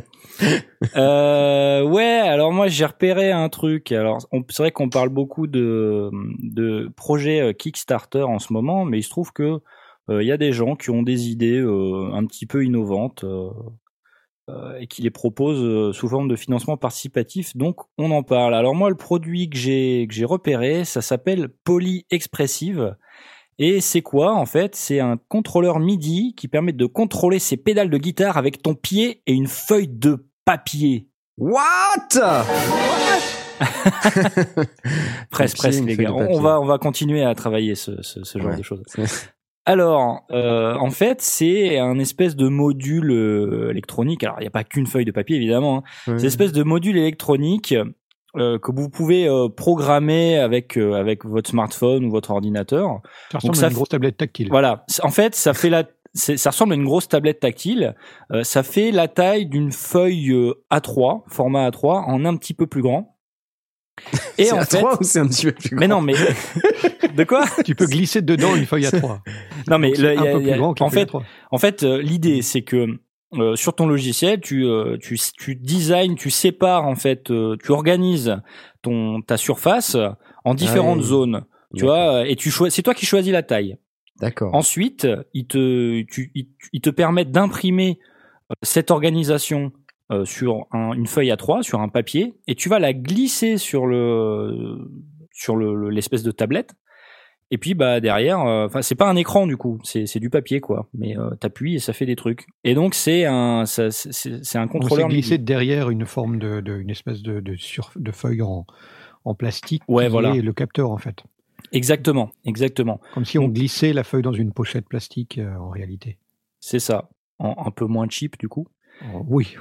C: Euh, ouais, alors moi j'ai repéré un truc. Alors c'est vrai qu'on parle beaucoup de, de projets euh, Kickstarter en ce moment, mais il se trouve que euh, il y a des gens qui ont des idées euh, un petit peu innovantes euh, euh, et qui les proposent euh, sous forme de financement participatif. Donc on en parle. Alors moi le produit que j'ai que j'ai repéré, ça s'appelle Poly Expressive. Et c'est quoi en fait? C'est un contrôleur MIDI qui permet de contrôler ses pédales de guitare avec ton pied et une feuille de papier.
A: What? Et
C: presque
A: une
C: les gars. On, va, on va continuer à travailler ce, ce, ce genre
A: Ouais.
C: de choses. Alors, euh, en fait, c'est un espèce de module euh, électronique. Alors, il n'y a pas qu'une feuille de papier, évidemment. hein. C'est une espèce de module électronique euh, que vous pouvez euh, programmer avec euh, avec votre smartphone ou votre ordinateur.
B: Ça ressemble
C: ça
B: à une grosse tablette tactile.
C: Voilà. En fait, ça fait la, ça ressemble à une grosse tablette tactile. Ça fait la taille d'une feuille euh, A3, format A3, en un petit peu plus grand. Et
A: C'est
C: en
A: à
C: fait,
A: trois ou c'est un petit peu plus grand
C: mais non, mais de quoi
B: Tu peux glisser dedans une feuille à trois.
C: Non, mais le- y a-
B: un peu
C: il y a-
B: plus grand
C: en fait, en fait, euh, l'idée c'est que euh, sur ton logiciel, tu euh, tu tu designs, tu sépares en fait, euh, tu organises ton ta surface en différentes
A: Ah
C: zones. Tu vois, et tu c'est toi qui choisis la taille.
A: D'accord.
C: Ensuite, ils te, tu, ils, ils te permettent d'imprimer cette organisation sur un- une feuille A3, sur un papier, et tu vas la glisser sur le sur le- le- l'espèce de tablette. Et puis bah derrière, euh, enfin c'est pas un écran du coup, c'est c'est du papier quoi, mais euh, t'appuies et ça fait des trucs. Et donc c'est un c'est un
B: On
C: contrôleur
B: glissé
C: MIDI.
B: derrière une forme de, de- une espèce de, de, sur- de feuille en, en plastique.
C: Ouais,
B: qui
C: voilà.
B: est le capteur en fait.
C: Exactement, exactement.
B: Comme si on glissait la feuille dans une pochette plastique euh, en réalité.
C: C'est ça, En- un peu moins cheap du coup.
B: Oh, oui,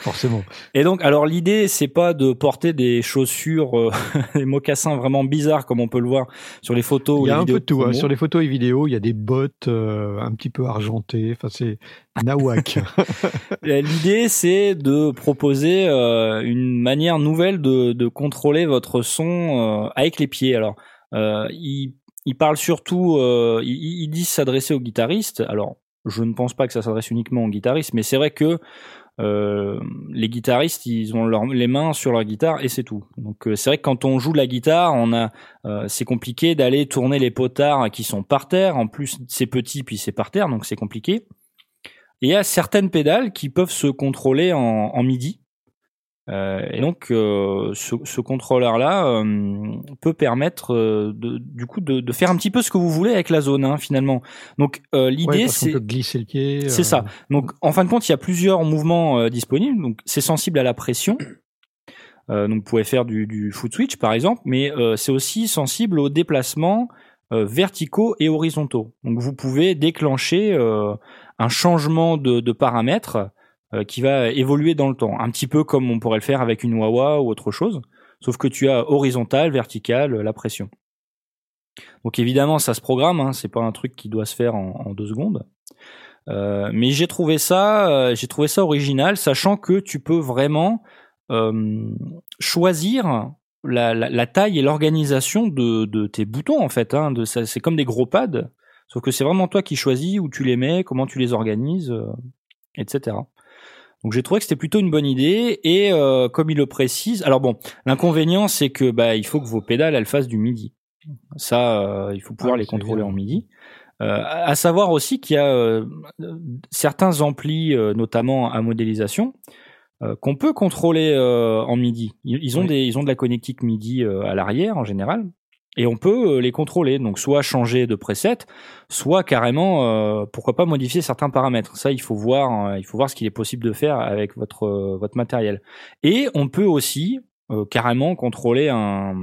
B: forcément.
C: Et donc, alors l'idée, c'est pas de porter des chaussures, euh, des mocassins vraiment bizarres comme on peut le voir sur les photos.
B: Il
C: ou
B: y
C: les
B: a un peu de tout. hein. Sur les photos et vidéos, il y a des bottes euh, un petit peu argentées. Enfin, c'est nawak.
C: L'idée, c'est de proposer euh, une manière nouvelle de, de contrôler votre son avec les pieds. Alors, il, il parle surtout, il, il dit s'adresser aux guitaristes. Alors, je ne pense pas que ça s'adresse uniquement aux guitaristes, mais c'est vrai que euh, les guitaristes, ils ont les mains sur leur guitare et c'est tout. Donc, euh, c'est vrai que quand on joue de la guitare, on a, euh, c'est compliqué d'aller tourner les potards qui sont par terre. En plus, c'est petit puis c'est par terre, donc c'est compliqué. Et il y a certaines pédales qui peuvent se contrôler en MIDI. Euh, et donc, euh, ce, ce contrôleur-là euh, peut permettre, de, du coup, de, de faire un petit peu ce que vous voulez avec la zone, hein, finalement. Donc,
B: Ouais,
C: l'idée, c'est
B: glisser le pied.
C: c'est ça. Donc, en fin de compte, il y a plusieurs mouvements disponibles. Donc, c'est sensible à la pression. Donc, vous pouvez faire du, du foot switch, par exemple, mais c'est aussi sensible aux déplacements verticaux et horizontaux. Donc, vous pouvez déclencher un changement de, de paramètres qui va évoluer dans le temps, un petit peu comme on pourrait le faire avec une wah ou autre chose, sauf que tu as horizontal, vertical, euh, la pression. Donc évidemment, ça se programme, hein, c'est pas un truc qui doit se faire en, deux secondes. Euh, mais j'ai trouvé ça, euh, j'ai trouvé ça original, sachant que tu peux vraiment euh, choisir la, taille et l'organisation de, tes boutons en fait. Hein, c'est comme des gros pads, sauf que c'est vraiment toi qui choisis où tu les mets, comment tu les organises, euh, etc. Donc j'ai trouvé que c'était plutôt une bonne idée et euh, comme il le précise, alors bon, l'inconvénient c'est que bah il faut que vos pédales elles fassent du MIDI. Ça, euh, il faut pouvoir
B: Ah,
C: les contrôler
B: bien.
C: en MIDI. Euh, à savoir aussi qu'il y a euh, certains amplis, euh, notamment à modélisation, euh, qu'on peut contrôler euh, en MIDI. Ils, ils ont
B: Oui.
C: des, ils ont de la connectique MIDI à l'arrière en général, et on peut euh, les contrôler. Donc soit changer de preset, soit carrément, euh, pourquoi pas modifier certains paramètres. Ça, il faut voir, euh, il faut voir ce qu'il est possible de faire avec votre euh, votre matériel. Et on peut aussi carrément contrôler un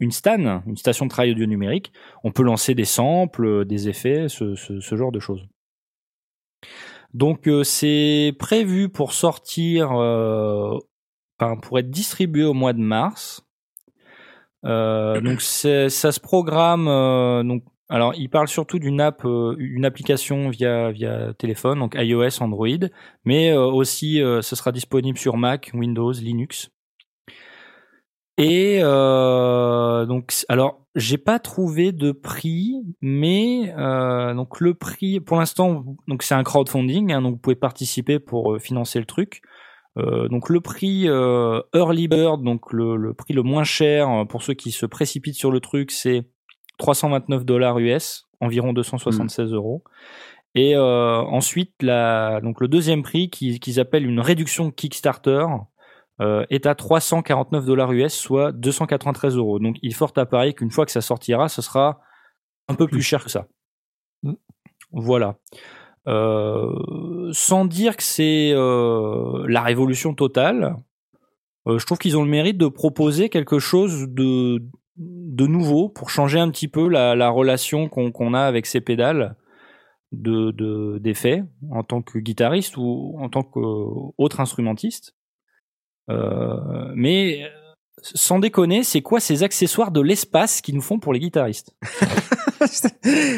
C: une stan, une station de travail audio numérique. On peut lancer des samples, des effets, ce, ce, ce genre de choses. Donc c'est prévu pour sortir, enfin, pour être distribué au mois de mars. Euh, donc ça se programme. euh, donc alors il parle surtout d'une app, euh, une application via via téléphone, donc iOS, Android, mais aussi ce sera disponible sur Mac, Windows, Linux. Et donc, alors, j'ai pas trouvé de prix, mais donc le prix, pour l'instant, donc c'est un crowdfunding, hein, donc vous pouvez participer pour financer le truc. Euh, donc le prix euh, early bird, donc le, le prix le moins cher euh, pour ceux qui se précipitent sur le truc, c'est 329 dollars US, environ 276 euros. Et euh, ensuite, la, donc le deuxième prix qui- qu'ils appellent une réduction Kickstarter est à 349 dollars US, soit 293 euros. Donc il est fort à parier qu'une fois que ça sortira, ce sera un peu plus cher que ça.
B: Mm.
C: Voilà. Euh, sans dire que c'est euh, la révolution totale, euh, je trouve qu'ils ont le mérite de proposer quelque chose de, de nouveau pour changer un petit peu la, la relation qu'on qu'on a avec ces pédales de de- d'effets en tant que guitariste ou en tant qu'autre instrumentiste. Euh, mais sans déconner, c'est quoi ces accessoires de l'espace qu'ils nous font pour les guitaristes?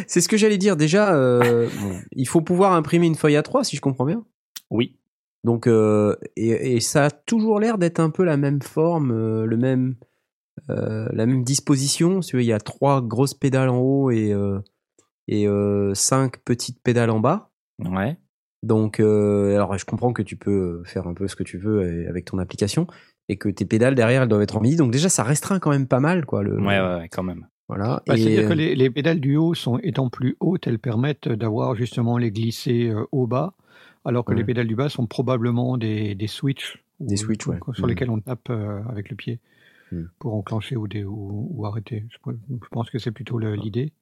A: C'est ce que j'allais dire. Déjà, euh, il faut pouvoir imprimer une feuille A3, si je comprends bien.
C: Oui.
A: Donc, euh, et, et ça a toujours l'air d'être un peu la même forme, euh, le même, la même disposition. Il y a trois grosses pédales en haut et, et cinq petites pédales en bas.
C: Ouais.
A: Donc, euh, alors je comprends que tu peux faire un peu ce que tu veux avec ton application et que tes pédales derrière elles doivent être en MIDI. Donc déjà, ça restreint quand même pas mal, quoi. Le,
C: Ouais, ouais, ouais, quand même.
A: Voilà.
B: Bah,
A: Et,
B: C'est-à-dire que les, les pédales du haut sont étant plus hautes, elles permettent d'avoir justement les glissés euh, au bas, alors que
A: Ouais.
B: les pédales du bas sont probablement des, des switches,
A: Des
B: ou-
A: switches, ouais.
B: sur
A: Mm.
B: lesquels on tape euh, avec le pied
A: Mm.
B: pour enclencher ou, dé- ou, ou arrêter. Je, pe- je pense que c'est plutôt l'idée.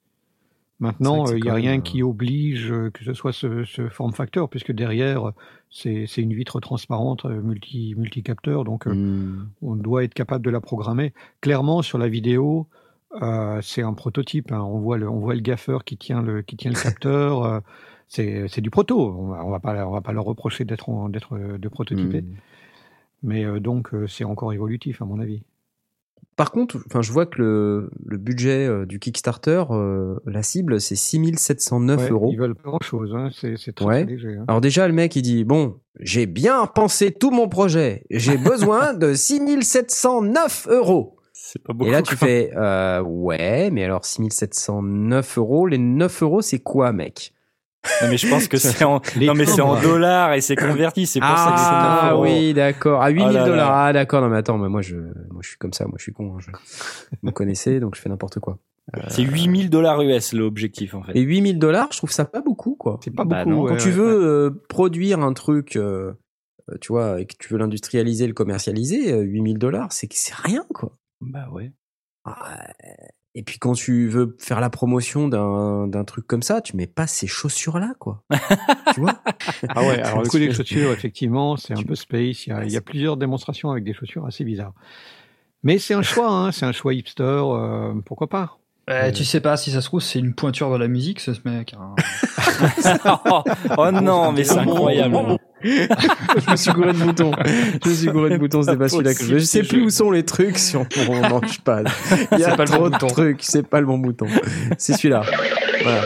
B: Maintenant, euh, il n'y a
A: quand
B: rien qui oblige euh, que ce soit ce, ce form factor, puisque derrière, c'est une vitre transparente euh, multi, multicapteur, donc euh,
A: hmm,
B: on doit être capable de la programmer. Clairement, sur la vidéo, euh, c'est un prototype. hein. On, voit le, on voit le gaffeur qui tient le, qui tient le capteur. euh, c'est du proto. On on va pas on va pas leur reprocher d'être euh, de prototyper.
A: Hmm.
B: Mais euh, donc euh, c'est encore évolutif à mon avis.
A: Par contre, enfin, je vois que le, le budget euh, du Kickstarter, euh, la cible, c'est 6709
B: Ouais,
A: euros.
B: Ils veulent pas grand chose. Hein. C'est c'est très,
A: Ouais.
B: très léger. hein.
A: Alors déjà, le mec, il dit, bon, j'ai bien pensé tout mon projet. J'ai besoin de 6709 euros.
C: C'est pas beaucoup.
A: Et là, tu fais, euh, ouais, mais alors 6709 euros, les 9 euros, c'est quoi, mec?
C: Non, mais je pense que c'est en,
B: Les
C: non, mais c'est en dollars et c'est converti. C'est pour ça que c'est 9
A: Ah oui, d'accord. À 8000
C: Oh là là.
A: dollars. Ah d'accord. Non mais attends, mais moi je, moi je suis comme ça. Moi je suis con. hein. Je... Vous me connaissez, donc je fais n'importe quoi.
C: C'est 8000 dollars US l'objectif en fait.
A: Et 8000 dollars, je trouve ça pas beaucoup, quoi.
B: C'est pas
C: Bah
B: beaucoup.
C: non,
B: ouais,
A: Quand tu
B: ouais,
A: veux
B: ouais.
A: euh, produire un truc, euh, euh, tu vois, et que tu veux l'industrialiser, le commercialiser, euh, 8000 dollars, c'est que c'est rien, quoi.
C: Bah ouais.
A: Ah, Et puis quand tu veux faire la promotion d'un d'un truc comme ça, tu mets pas ces chaussures-là, quoi. tu vois?
B: Ah ouais, alors le coup des chaussures, effectivement, c'est un peu space. Il y, a, il y a plusieurs démonstrations avec des chaussures assez bizarres. Mais c'est un choix, hein, c'est un choix hipster, euh, pourquoi pas?
F: Ouais, tu sais pas si ça se trouve, c'est une pointure de la musique, ce mec. hein.
C: oh, oh non, mais c'est incroyable.
A: je me suis gouré de boutons. Je me suis gouré de boutons, c'est pas celui-là que je veux. Je sais plus où sont les trucs sur mon manchepad. Il y a
F: pas le
A: trop
F: bon
A: de
F: bouton.
A: trucs, c'est pas le bon bouton. C'est celui-là. Voilà.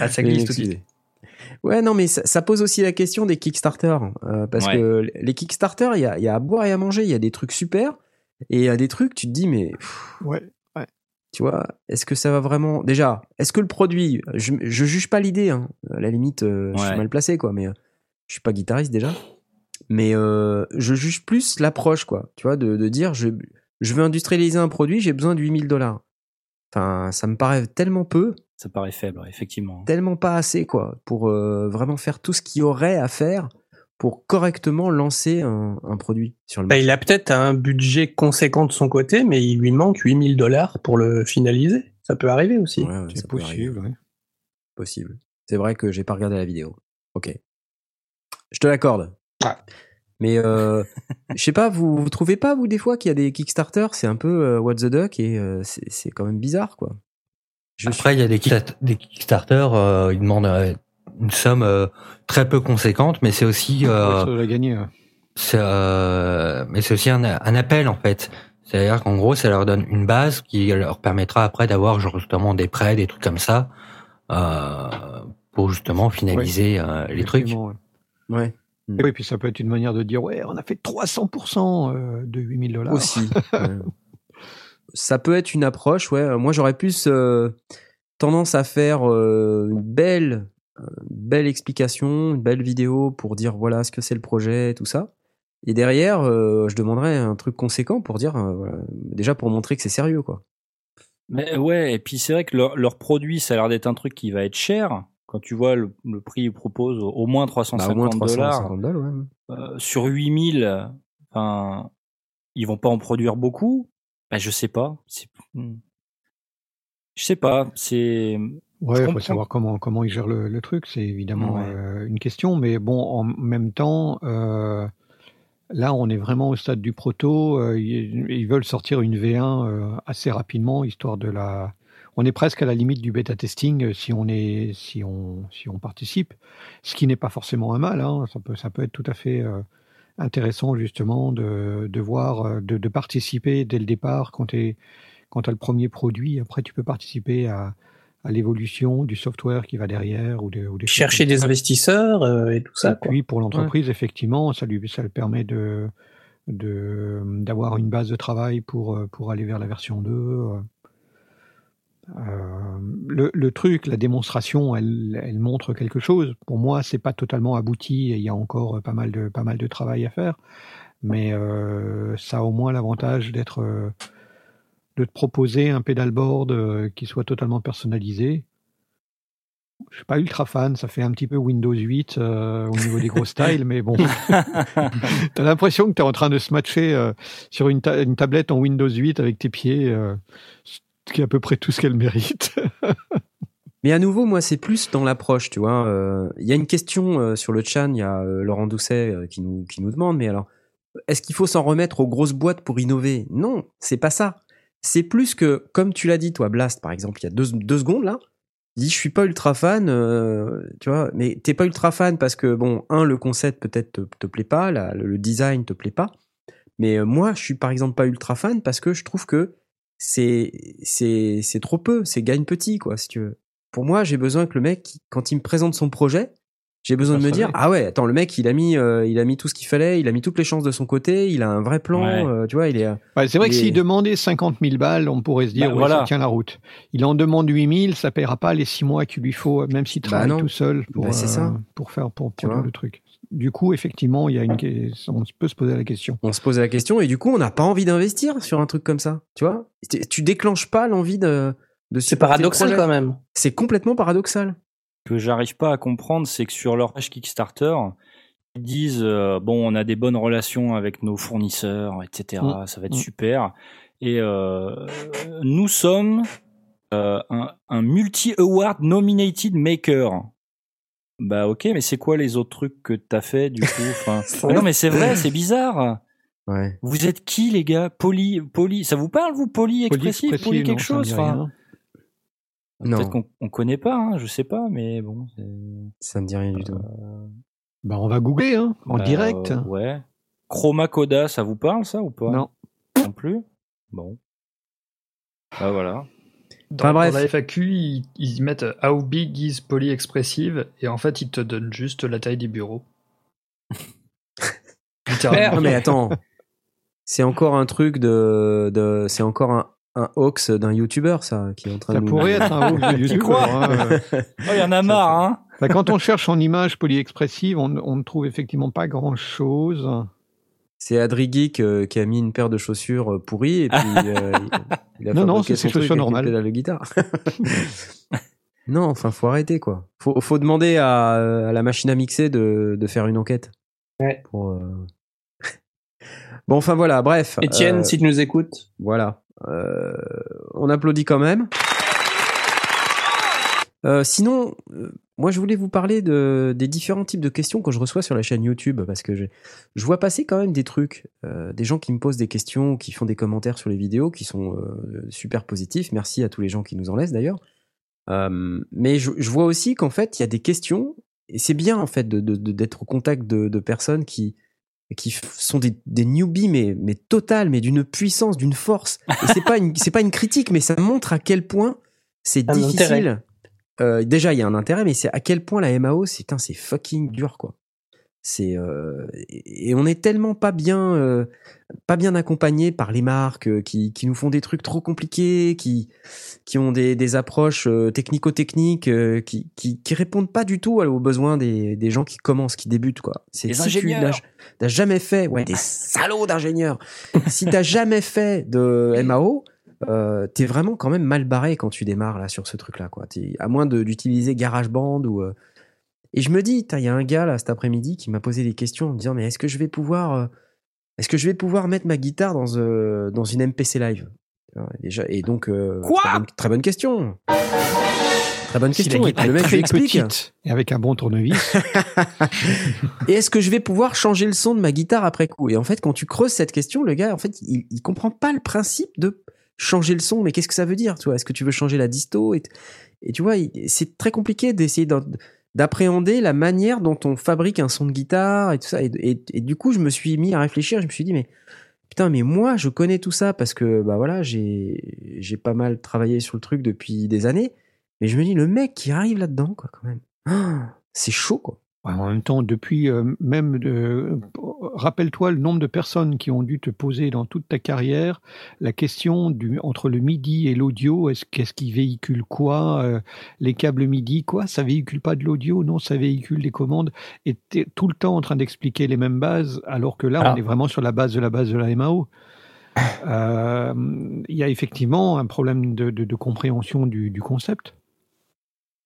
F: Ah, ça glisse tout de suite.
A: Ouais, non, mais ça, ça pose aussi la question des Kickstarter. euh, parce
C: Ouais.
A: que les Kickstarter, il y a, il y a à boire et à manger. Il y a des trucs super. Et il y a des trucs, tu te dis, mais pff,
B: Ouais.
A: tu vois, est-ce que ça va vraiment. Déjà, est-ce que le produit. Je, je juge pas l'idée, hein. À la limite, euh, je suis
C: Ouais.
A: mal placé, quoi. Mais euh, je suis pas guitariste déjà. Mais euh, je juge plus l'approche, quoi. Tu vois, de, de dire, je, je veux industrialiser un produit, j'ai besoin de 8000 dollars. Enfin, ça me paraît tellement peu
C: Ça paraît faible, effectivement.
A: tellement pas assez quoi pour euh, vraiment faire tout ce qu'il y aurait à faire pour correctement lancer un, un produit sur le
D: Bah,
A: marché.
D: il a peut-être un budget conséquent de son côté, mais il lui manque 8000 dollars pour le finaliser. Ça peut arriver aussi.
A: Ouais, ouais,
B: C'est possible. ouais.
A: possible. C'est vrai que j'ai pas regardé la vidéo. Ok, je te l'accorde.
D: Ouais.
A: Mais euh, je sais pas, vous, vous trouvez pas vous des fois qu'il y a des Kickstarter, c'est un peu euh, what the duck et euh, c'est c'est quand même bizarre quoi. Je
E: Après, il y a des, Kickstarter- des Kickstarter, euh, ils demandent euh, une somme euh, très peu conséquente, mais c'est aussi, euh,
B: gagner. ouais.
E: c'est, euh, mais c'est aussi un, un appel en fait. C'est-à-dire qu'en gros, ça leur donne une base qui leur permettra après d'avoir justement des prêts, des trucs comme ça, euh, pour justement finaliser euh, les trucs.
B: Ouais.
A: ouais.
B: Et oui, puis ça peut être une manière de dire ouais, on a fait 300% euh, de 8000 dollars.
A: aussi. Ça peut être une approche, ouais. Moi, j'aurais plus euh, tendance à faire euh, une belle, belle explication, une belle vidéo pour dire voilà ce que c'est le projet, tout ça. Et derrière, euh, je demanderais un truc conséquent pour dire, euh, voilà, déjà pour montrer que c'est sérieux, quoi.
C: Mais ouais, et puis c'est vrai que leur, leur produit, ça a l'air d'être un truc qui va être cher. Quand tu vois le, le prix qu'ils proposent, au- moins
A: Bah,
C: 350
A: au moins
C: dollars.
A: 350 dollars, ouais.
C: Euh, sur 8000, enfin, ils vont pas en produire beaucoup. Bah, je sais pas. Hmm. Je sais pas. C'est.
B: Ouais, il faut savoir comment comment ils gèrent le, le truc, c'est évidemment
C: Ouais.
B: euh, une question, mais bon, en même temps, euh, là, on est vraiment au stade du proto. euh, ils, ils veulent sortir une V1 euh, assez rapidement, histoire de la. On est presque à la limite du bêta testing si on est si on si on participe, ce qui n'est pas forcément un mal. Hein, ça peut ça peut être tout à fait intéressant justement de de voir de, de participer dès le départ quand tu quand as le premier produit. Après, tu peux participer à à l'évolution du software qui va derrière ou, de, ou des choses
D: Chercher des investisseurs euh, et tout ça.
B: Et
D: quoi.
B: puis pour l'entreprise, effectivement, ça lui ça le permet de de d'avoir une base de travail pour euh, pour aller vers la version 2. euh. Le, le truc, la démonstration, elle, elle montre quelque chose. Pour moi, c'est pas totalement abouti. et Il y a encore pas mal de pas mal de travail à faire, mais euh, ça a au moins l'avantage d'être euh, de te proposer un pedalboard euh, qui soit totalement personnalisé. Je suis pas ultra fan, ça fait un petit peu Windows 8 euh, au niveau des gros styles, mais bon, t'as l'impression que t'es en train de se matcher euh, sur une, ta- une tablette en Windows 8 avec tes pieds, euh, ce qui est à peu près tout ce qu'elle mérite.
A: Mais à nouveau, moi, c'est plus dans l'approche, tu vois. Euh, Il y a une question euh, sur le chat, il y a euh, Laurent Doucet euh, qui, nous, qui nous demande, mais alors, est-ce qu'il faut s'en remettre aux grosses boîtes pour innover? Non, c'est pas ça. C'est plus que, comme tu l'as dit, toi, Blast, par exemple, il y a deux, deux secondes, là, Il dit je suis pas ultra fan, euh, tu vois, mais t'es pas ultra fan parce que bon, un le concept peut-être te, te plaît pas, le design te plaît pas, mais euh, moi je suis par exemple pas ultra fan parce que je trouve que c'est c'est c'est trop peu, c'est gagne petit quoi si tu veux. Pour moi j'ai besoin que le mec quand il me présente son projet, j'ai besoin de me dire ah ouais attends le mec il a mis euh, il a mis tout ce qu'il fallait, il a mis toutes les chances de son côté, il a un vrai plan,
C: Ouais.
A: euh, tu vois il est euh,
B: Ouais, c'est vrai que
A: est-
B: s'il demandait 50 000 balles, on pourrait se dire,
C: Bah,
B: ouais,
C: voilà.
B: ça tient la route. Il en demande 8 000, ça paiera pas les 6 mois qu'il lui faut, même s'il travaille
A: Bah non.
B: tout seul pour,
A: Bah,
B: euh,
A: ça.
B: pour faire, pour produire le truc. Du coup, effectivement, il y a une, on peut se poser la question.
A: on se pose la question et du coup on n'a pas envie d'investir sur un truc comme ça tu vois? Tu, déclenches pas l'envie de, de
D: C'est paradoxal quand même.
A: c'est complètement paradoxal
C: que j'arrive pas à comprendre, c'est que sur leur page Kickstarter, ils disent euh, bon, on a des bonnes relations avec nos fournisseurs, etc.
B: Mm.
C: Ça va être
B: Mm.
C: super. Et euh, nous sommes euh, un, un multi-award nominated maker. Bah ok, mais c'est quoi les autres trucs que t'as fait du coup? Enfin, Non mais c'est vrai, c'est bizarre.
A: ouais
C: Vous êtes qui les gars? Poly, poly, ça vous parle vous Poly expressif,
B: non,
C: quelque chose enfin, Peut-être qu'on on connaît pas, hein, je sais pas, mais bon. c'est-
A: ça me dit rien du tout
B: Bah, on va googler, hein, en
C: Bah,
B: direct.
C: euh, ouais. Chroma Coda, ça vous parle ça ou pas?
B: Non.
C: Non plus? Bon. Bah voilà.
F: Dans,
A: Enfin, bref.
F: dans la FAQ, ils, ils mettent How big is polyexpressive? Et en fait, ils te donnent juste la taille des bureaux. Littéralement.
A: non mais attends c'est encore un truc de, de c'est encore un, un hoax d'un youtubeur ça qui est en train
B: Ça
A: de nous-
B: pourrait être un hoax de
C: Tu
B: YouTube.
C: crois
B: hein.
C: Oh, il y en a marre, hein
B: Bah, quand on cherche en image polyexpressive, on, on ne trouve effectivement pas grand-chose.
A: c'est Adri Geek euh, qui a mis une paire de chaussures euh, pourries et puis euh, il, il a
B: Non, non, c'est ses chaussures normales.
A: pédale de guitare non enfin faut arrêter quoi faut, faut demander à, à la machine à mixer de, de faire une enquête
D: Ouais.
A: pour, euh, bon enfin voilà bref
D: Étienne,
A: euh,
D: si tu nous écoutes.
A: Voilà. Euh, on applaudit quand même. Euh, sinon, euh, moi je voulais vous parler de, des différents types de questions que je reçois sur la chaîne YouTube parce que je, vois passer quand même des trucs, des gens qui me posent des questions, qui font des commentaires sur les vidéos qui sont super positifs. Merci à tous les gens qui nous en laissent d'ailleurs. Mais je, vois aussi qu'en fait il y a des questions et c'est bien en fait d'être au contact de personnes qui qui sont des, des newbies mais mais totales mais d'une puissance d'une force. Et c'est pas une c'est pas une critique mais ça montre à quel point c'est difficile. Euh, déjà il y a un intérêt mais c'est à quel point la MAO c'est c'est fucking dur quoi c'est euh, et on est tellement pas bien euh, pas bien accompagné par les marques euh, qui, qui nous font des trucs trop compliqués qui qui ont des, des approches euh, technico-techniques euh, qui, qui qui répondent pas du tout aux besoins des, des gens qui commencent qui débutent quoi. C'est
C: Les
A: si tu
C: ingénieurs.
A: n'as- t'as jamais fait ouais. des salauds d'ingénieurs. Si t'as jamais fait de MAO euh, t'es vraiment quand même mal barré quand tu démarres là sur ce truc là quoi à moins d'utiliser GarageBand ou euh, et je me dis, il y a un gars là cet après-midi qui m'a posé des questions en me disant mais est-ce que je vais pouvoir euh, est-ce que je vais pouvoir mettre ma guitare dans euh, dans une MPC live? Déjà et donc euh,
C: Quoi?
A: très, bonne, très bonne question. Très bonne
B: Si
A: question. Et puis le mec je lui explique.
B: petite et avec un bon tournevis,
A: Et est-ce que je vais pouvoir changer le son de ma guitare après coup? Et en fait, quand tu creuses cette question, le gars, en fait, il, il comprend pas le principe de changer le son. Mais qu'est-ce que ça veut dire Tu vois? Est-ce que tu veux changer la disto et, et tu vois, c'est très compliqué d'essayer d'en- d'appréhender la manière dont on fabrique un son de guitare et tout ça. Et, du coup, je me suis mis à réfléchir. Je me suis dit, mais putain, mais moi, je connais tout ça parce que bah voilà, j'ai pas mal travaillé sur le truc depuis des années. Mais je me dis, le mec qui arrive là-dedans, quoi, quand même, c'est chaud, quoi.
B: En même temps, depuis euh, même, de- rappelle-toi le nombre de personnes qui ont dû te poser dans toute ta carrière la question du, entre le MIDI et l'audio. Est-ce qu'est-ce qui véhicule quoi euh, Les câbles MIDI, quoi? Ça véhicule pas de l'audio? Non, ça véhicule des commandes. Et t'es tout le temps en train d'expliquer les mêmes bases, alors que là,
E: Ah.
B: on est vraiment sur la base de la base de la MAO. Euh, Il y a effectivement un problème de, de- de compréhension du, du concept.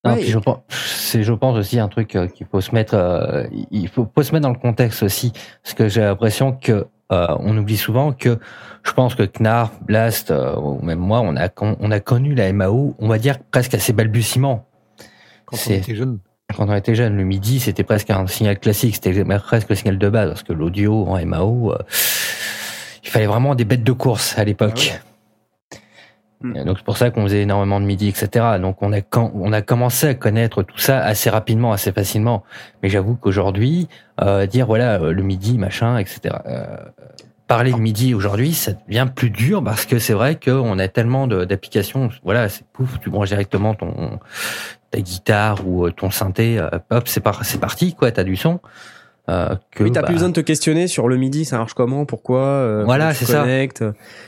E: Non,
A: Ouais,
E: puis
A: et-
E: je pense, c'est, je pense aussi un truc euh, qu'il faut se mettre, euh, il faut, faut se mettre dans le contexte aussi, parce que j'ai l'impression que euh, on oublie souvent que je pense que Knar, Blast, euh, ou même moi, on a, on a connu la MAO, on va dire presque à ses balbutiements.
B: Quand on était jeune.
E: Quand on était jeune, le midi, c'était presque un signal classique, c'était presque le signal de base, parce que l'audio en MAO, euh, il fallait vraiment des bêtes de course à l'époque.
F: Mm.
E: Et Donc c'est pour ça qu'on faisait énormément de midi, etc. Donc on a on a commencé à connaître tout ça assez rapidement, assez facilement. Mais j'avoue qu'aujourd'hui, euh, dire voilà euh, le midi, machin, etc. euh, parler de midi aujourd'hui, ça devient plus dur parce que c'est vrai qu'on a tellement d'applications. Voilà, c'est pouf, tu branches directement ton ta guitare ou euh, ton synthé, euh, hop, c'est parti, quoi. T'as du son. Euh, que,
A: Oui, t'as
E: bah,
A: plus besoin de te questionner sur le midi, ça marche comment, pourquoi, euh,
E: Voilà,
A: comment tu
E: c'est ça.
A: connectes,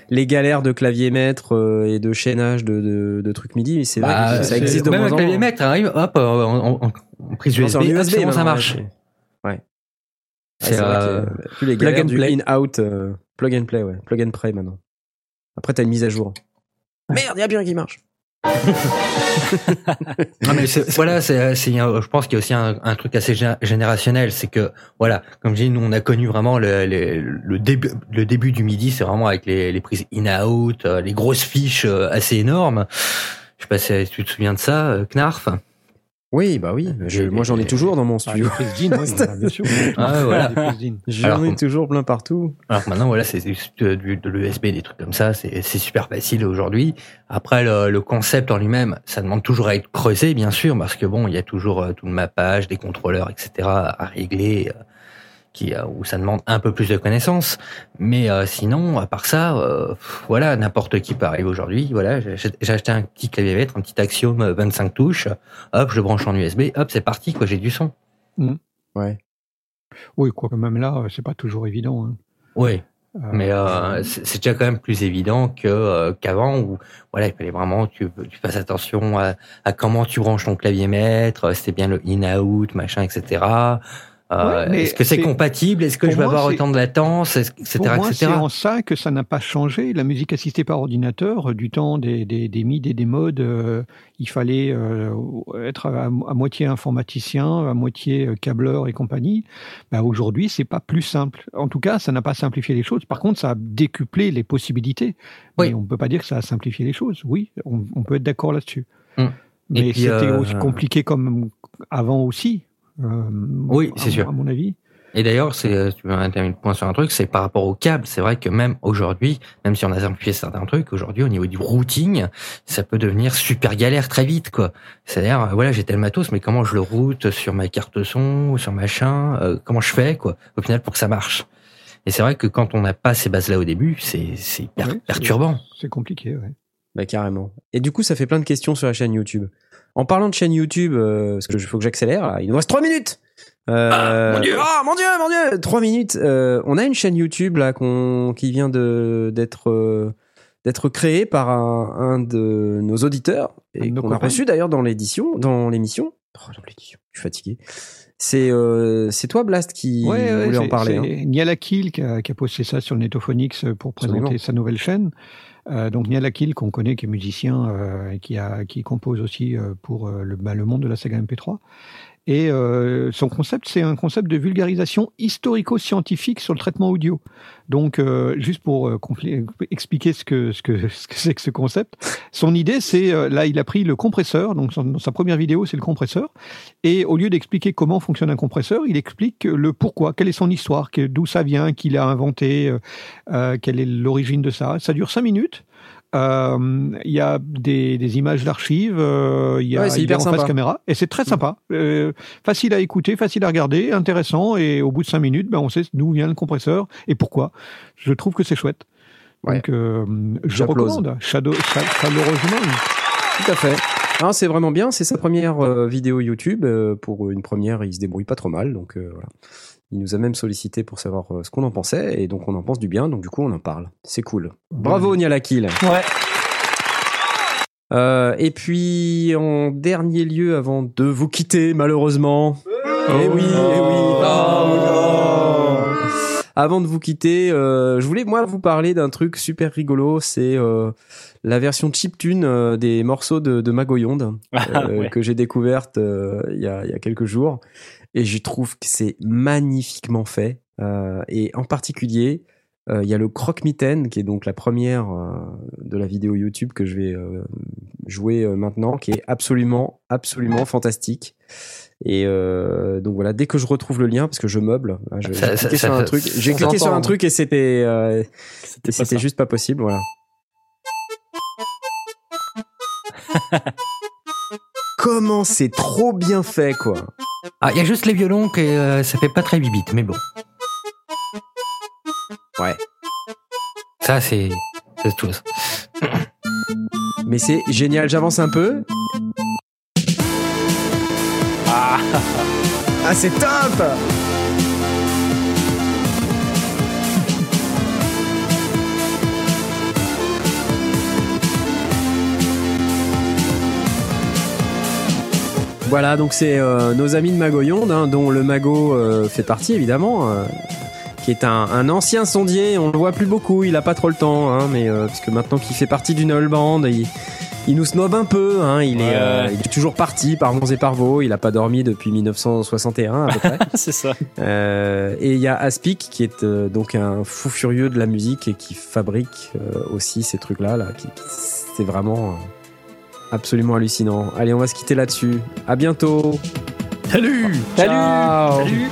A: les galères de clavier maître euh, et de chaînage de, de, de trucs midi, c'est vrai
E: bah,
A: que ça existe de
E: même
A: moins en
E: clavier maître, arrive, hop, euh, en, en- en prise USB, hop, ça marche.
A: ouais, c'est-
E: euh,
A: euh, plus les
E: plug
A: galères
E: and
A: du
E: play.
A: in-out, euh, plug and play, ouais. Plug and play maintenant. Après, t'as une mise à jour. Merde, y a rien qui marche.
E: Non, mais voilà, c'est, je pense qu'il y a aussi un, un truc assez gé- générationnel, c'est que voilà, comme je dis, nous on a connu vraiment le, le, le début, le début du midi, c'est vraiment avec les, les prises in-out, euh, les grosses fiches euh, assez énormes. Je sais pas si tu te souviens de ça, euh, Knarf.
A: Oui, bah oui. Je- moi, j'en ai toujours dans mon
B: Ah,
A: studio.
B: prises d'in, oui, bah, bien sûr.
E: Ah, voilà.
A: J'en ai toujours plein partout.
E: Alors maintenant, voilà, c'est euh, du- de l'ESB, des trucs comme ça, c'est c'est super facile aujourd'hui. Après, le, le concept en lui-même, ça demande toujours à être creusé, bien sûr, parce que bon, il y a toujours euh, tout le mappage, des contrôleurs, etc. à régler, euh, qui, euh, où ça demande un peu plus de connaissances. Mais euh, sinon, à part ça, euh, voilà, n'importe qui peut arriver aujourd'hui. Voilà, j'ai acheté un petit clavier maître, un petit Axiom euh, 25 touches. Hop, je le branche en USB. Hop, c'est parti, quoi, j'ai du son.
A: Ouais.
B: Oui, quoi, même là, c'est pas toujours évident. hein.
E: Oui. Mais euh, c'est c'est déjà quand même plus évident que euh, qu'avant où voilà il fallait vraiment que tu, tu fasses attention à, à comment tu branches ton clavier maître, c'était bien le in out machin etc. Euh, est-ce que c'est compatible? Est-ce que je vais
B: moi,
E: avoir autant de latence Etc.
B: Pour moi, c'est en ça que ça n'a pas changé. La musique assistée par ordinateur, euh, du temps des, des, des MID et des modes, euh, il fallait euh, être à, à moitié informaticien, à moitié câbleur et compagnie. Bah, Aujourd'hui, c'est pas plus simple. En tout cas, ça n'a pas simplifié les choses. Par contre, ça a décuplé les possibilités.
E: Oui.
B: Mais on peut pas dire que ça a simplifié les choses. Oui, on, on peut être d'accord là-dessus.
E: Hum.
B: Mais c'était aussi compliqué comme avant aussi. Euh,
E: Oui, c'est sûr.
B: À mon avis.
E: Et d'ailleurs, c'est euh, tu veux terminer le point sur un truc, c'est par rapport au câble. C'est vrai que même aujourd'hui, même si on a simplifié certains trucs, aujourd'hui au niveau du routing, ça peut devenir super galère très vite, quoi. C'est-à-dire, euh, voilà, j'ai tel matos, mais comment je le route sur ma carte son ou sur machin euh, Comment je fais, quoi Au final, pour que ça marche. Et c'est vrai que quand on n'a pas ces bases-là au début, c'est c'est hyper
B: Ouais, c'est-
E: perturbant.
B: C'est compliqué, ouais.
A: Bah carrément. Et du coup, ça fait plein de questions sur la chaîne YouTube. En parlant de chaîne YouTube, euh, parce que je faut que j'accélère, là, il nous reste 3 minutes. Euh,
E: mon Dieu.
A: Ah, mon dieu, mon dieu 3 minutes. Euh, on a une chaîne YouTube là qu'on qui vient de d'être euh, d'être créée par un, un de nos auditeurs et qu'on a reçu d'ailleurs dans l'édition, dans l'émission. Oh, dans l'édition, je suis fatigué. C'est euh, c'est toi Blast qui
B: Ouais, ouais,
A: voulait en
B: c'est-
A: parler. hein.
B: C'est Niala Kill qui a, qui a posté ça sur Netophonix pour présenter
A: Absolument.
B: sa nouvelle chaîne. Euh, donc Niala Kill, qu'on connaît, qui est musicien euh, et qui, a, qui compose aussi euh, pour euh, le, bah, le monde de la saga MP3. Et euh, son concept, c'est un concept de vulgarisation historico-scientifique sur le traitement audio. Donc, euh, juste pour euh, expliquer ce que ce que ce que c'est que ce concept, son idée, c'est euh, là, il a pris le compresseur. Donc, dans sa première vidéo, c'est le compresseur. Et au lieu d'expliquer comment fonctionne un compresseur, il explique le pourquoi, quelle est son histoire, d'où ça vient, qui l'a inventé, euh, euh, quelle est l'origine de ça. Ça dure cinq minutes. Euh, Il y a des, des images d'archives, euh, il y a
A: Ouais, hyper
B: en
A: sympa.
B: face caméra, et c'est très sympa, Euh, facile à écouter, facile à regarder, intéressant, et au bout de cinq minutes, ben, on sait d'où vient le compresseur et pourquoi. Je trouve que c'est chouette.
A: Ouais.
B: Donc, euh, je recommande Shadow, cha- chaleureusement.
A: Tout à fait. Ah, c'est vraiment bien. C'est sa première euh, vidéo YouTube. Euh, pour une première, il se débrouille pas trop mal. Donc voilà. Il nous a même sollicité pour savoir euh, ce qu'on en pensait. Et donc on en pense du bien. Donc du coup, on en parle. C'est cool. Bravo, Niala Kill.
C: Ouais.
A: Euh, et puis, en dernier lieu, avant de vous quitter, malheureusement. Eh oui, eh oui. Oh, non. Avant de vous quitter, euh, je voulais moi vous parler d'un truc super rigolo. C'est euh, la version chiptune des morceaux de, de Magoyonde
C: ouais.
A: que j'ai découverte il y, a, il y a quelques jours. Et je trouve que c'est magnifiquement fait. Euh, et en particulier, euh, il y a le croque-mitaine, qui est donc la première euh, de la vidéo YouTube que je vais euh, jouer euh, maintenant, qui est absolument, absolument fantastique. Et euh, donc voilà, dès que je retrouve le lien, parce que je meuble,
E: Ça-
A: j'ai cliqué sur un truc, j'ai cliqué sur un truc et c'était, euh,
C: C'était
A: juste pas possible, voilà. Comment c'est trop bien fait, quoi.
E: Ah, il y a juste les violons que euh, ça fait pas très bibit, mais bon.
A: Ouais.
E: Ça, c'est c'est tout.
A: Mais c'est génial, j'avance un peu.
C: Ah,
A: Ah, c'est top Voilà, donc c'est euh, nos amis de Magoyonde, hein, dont le Mago euh, fait partie évidemment, euh, qui est un, un ancien sondier. On le voit plus beaucoup, il a pas trop le temps, hein, mais parce que maintenant qu'il fait partie d'une All Band, il, il nous snob un peu. Hein, il, est,
C: Ouais.
A: il est toujours parti par vents et par veaux. Il a pas dormi depuis 1961 à peu près.
C: c'est ça.
A: Et il y a Aspic qui est donc un fou furieux de la musique et qui fabrique aussi ces trucs-là. Là, qui, qui- c'est vraiment absolument hallucinant. Allez, on va se quitter là-dessus. À bientôt.
F: Salut
A: Ciao.
F: Salut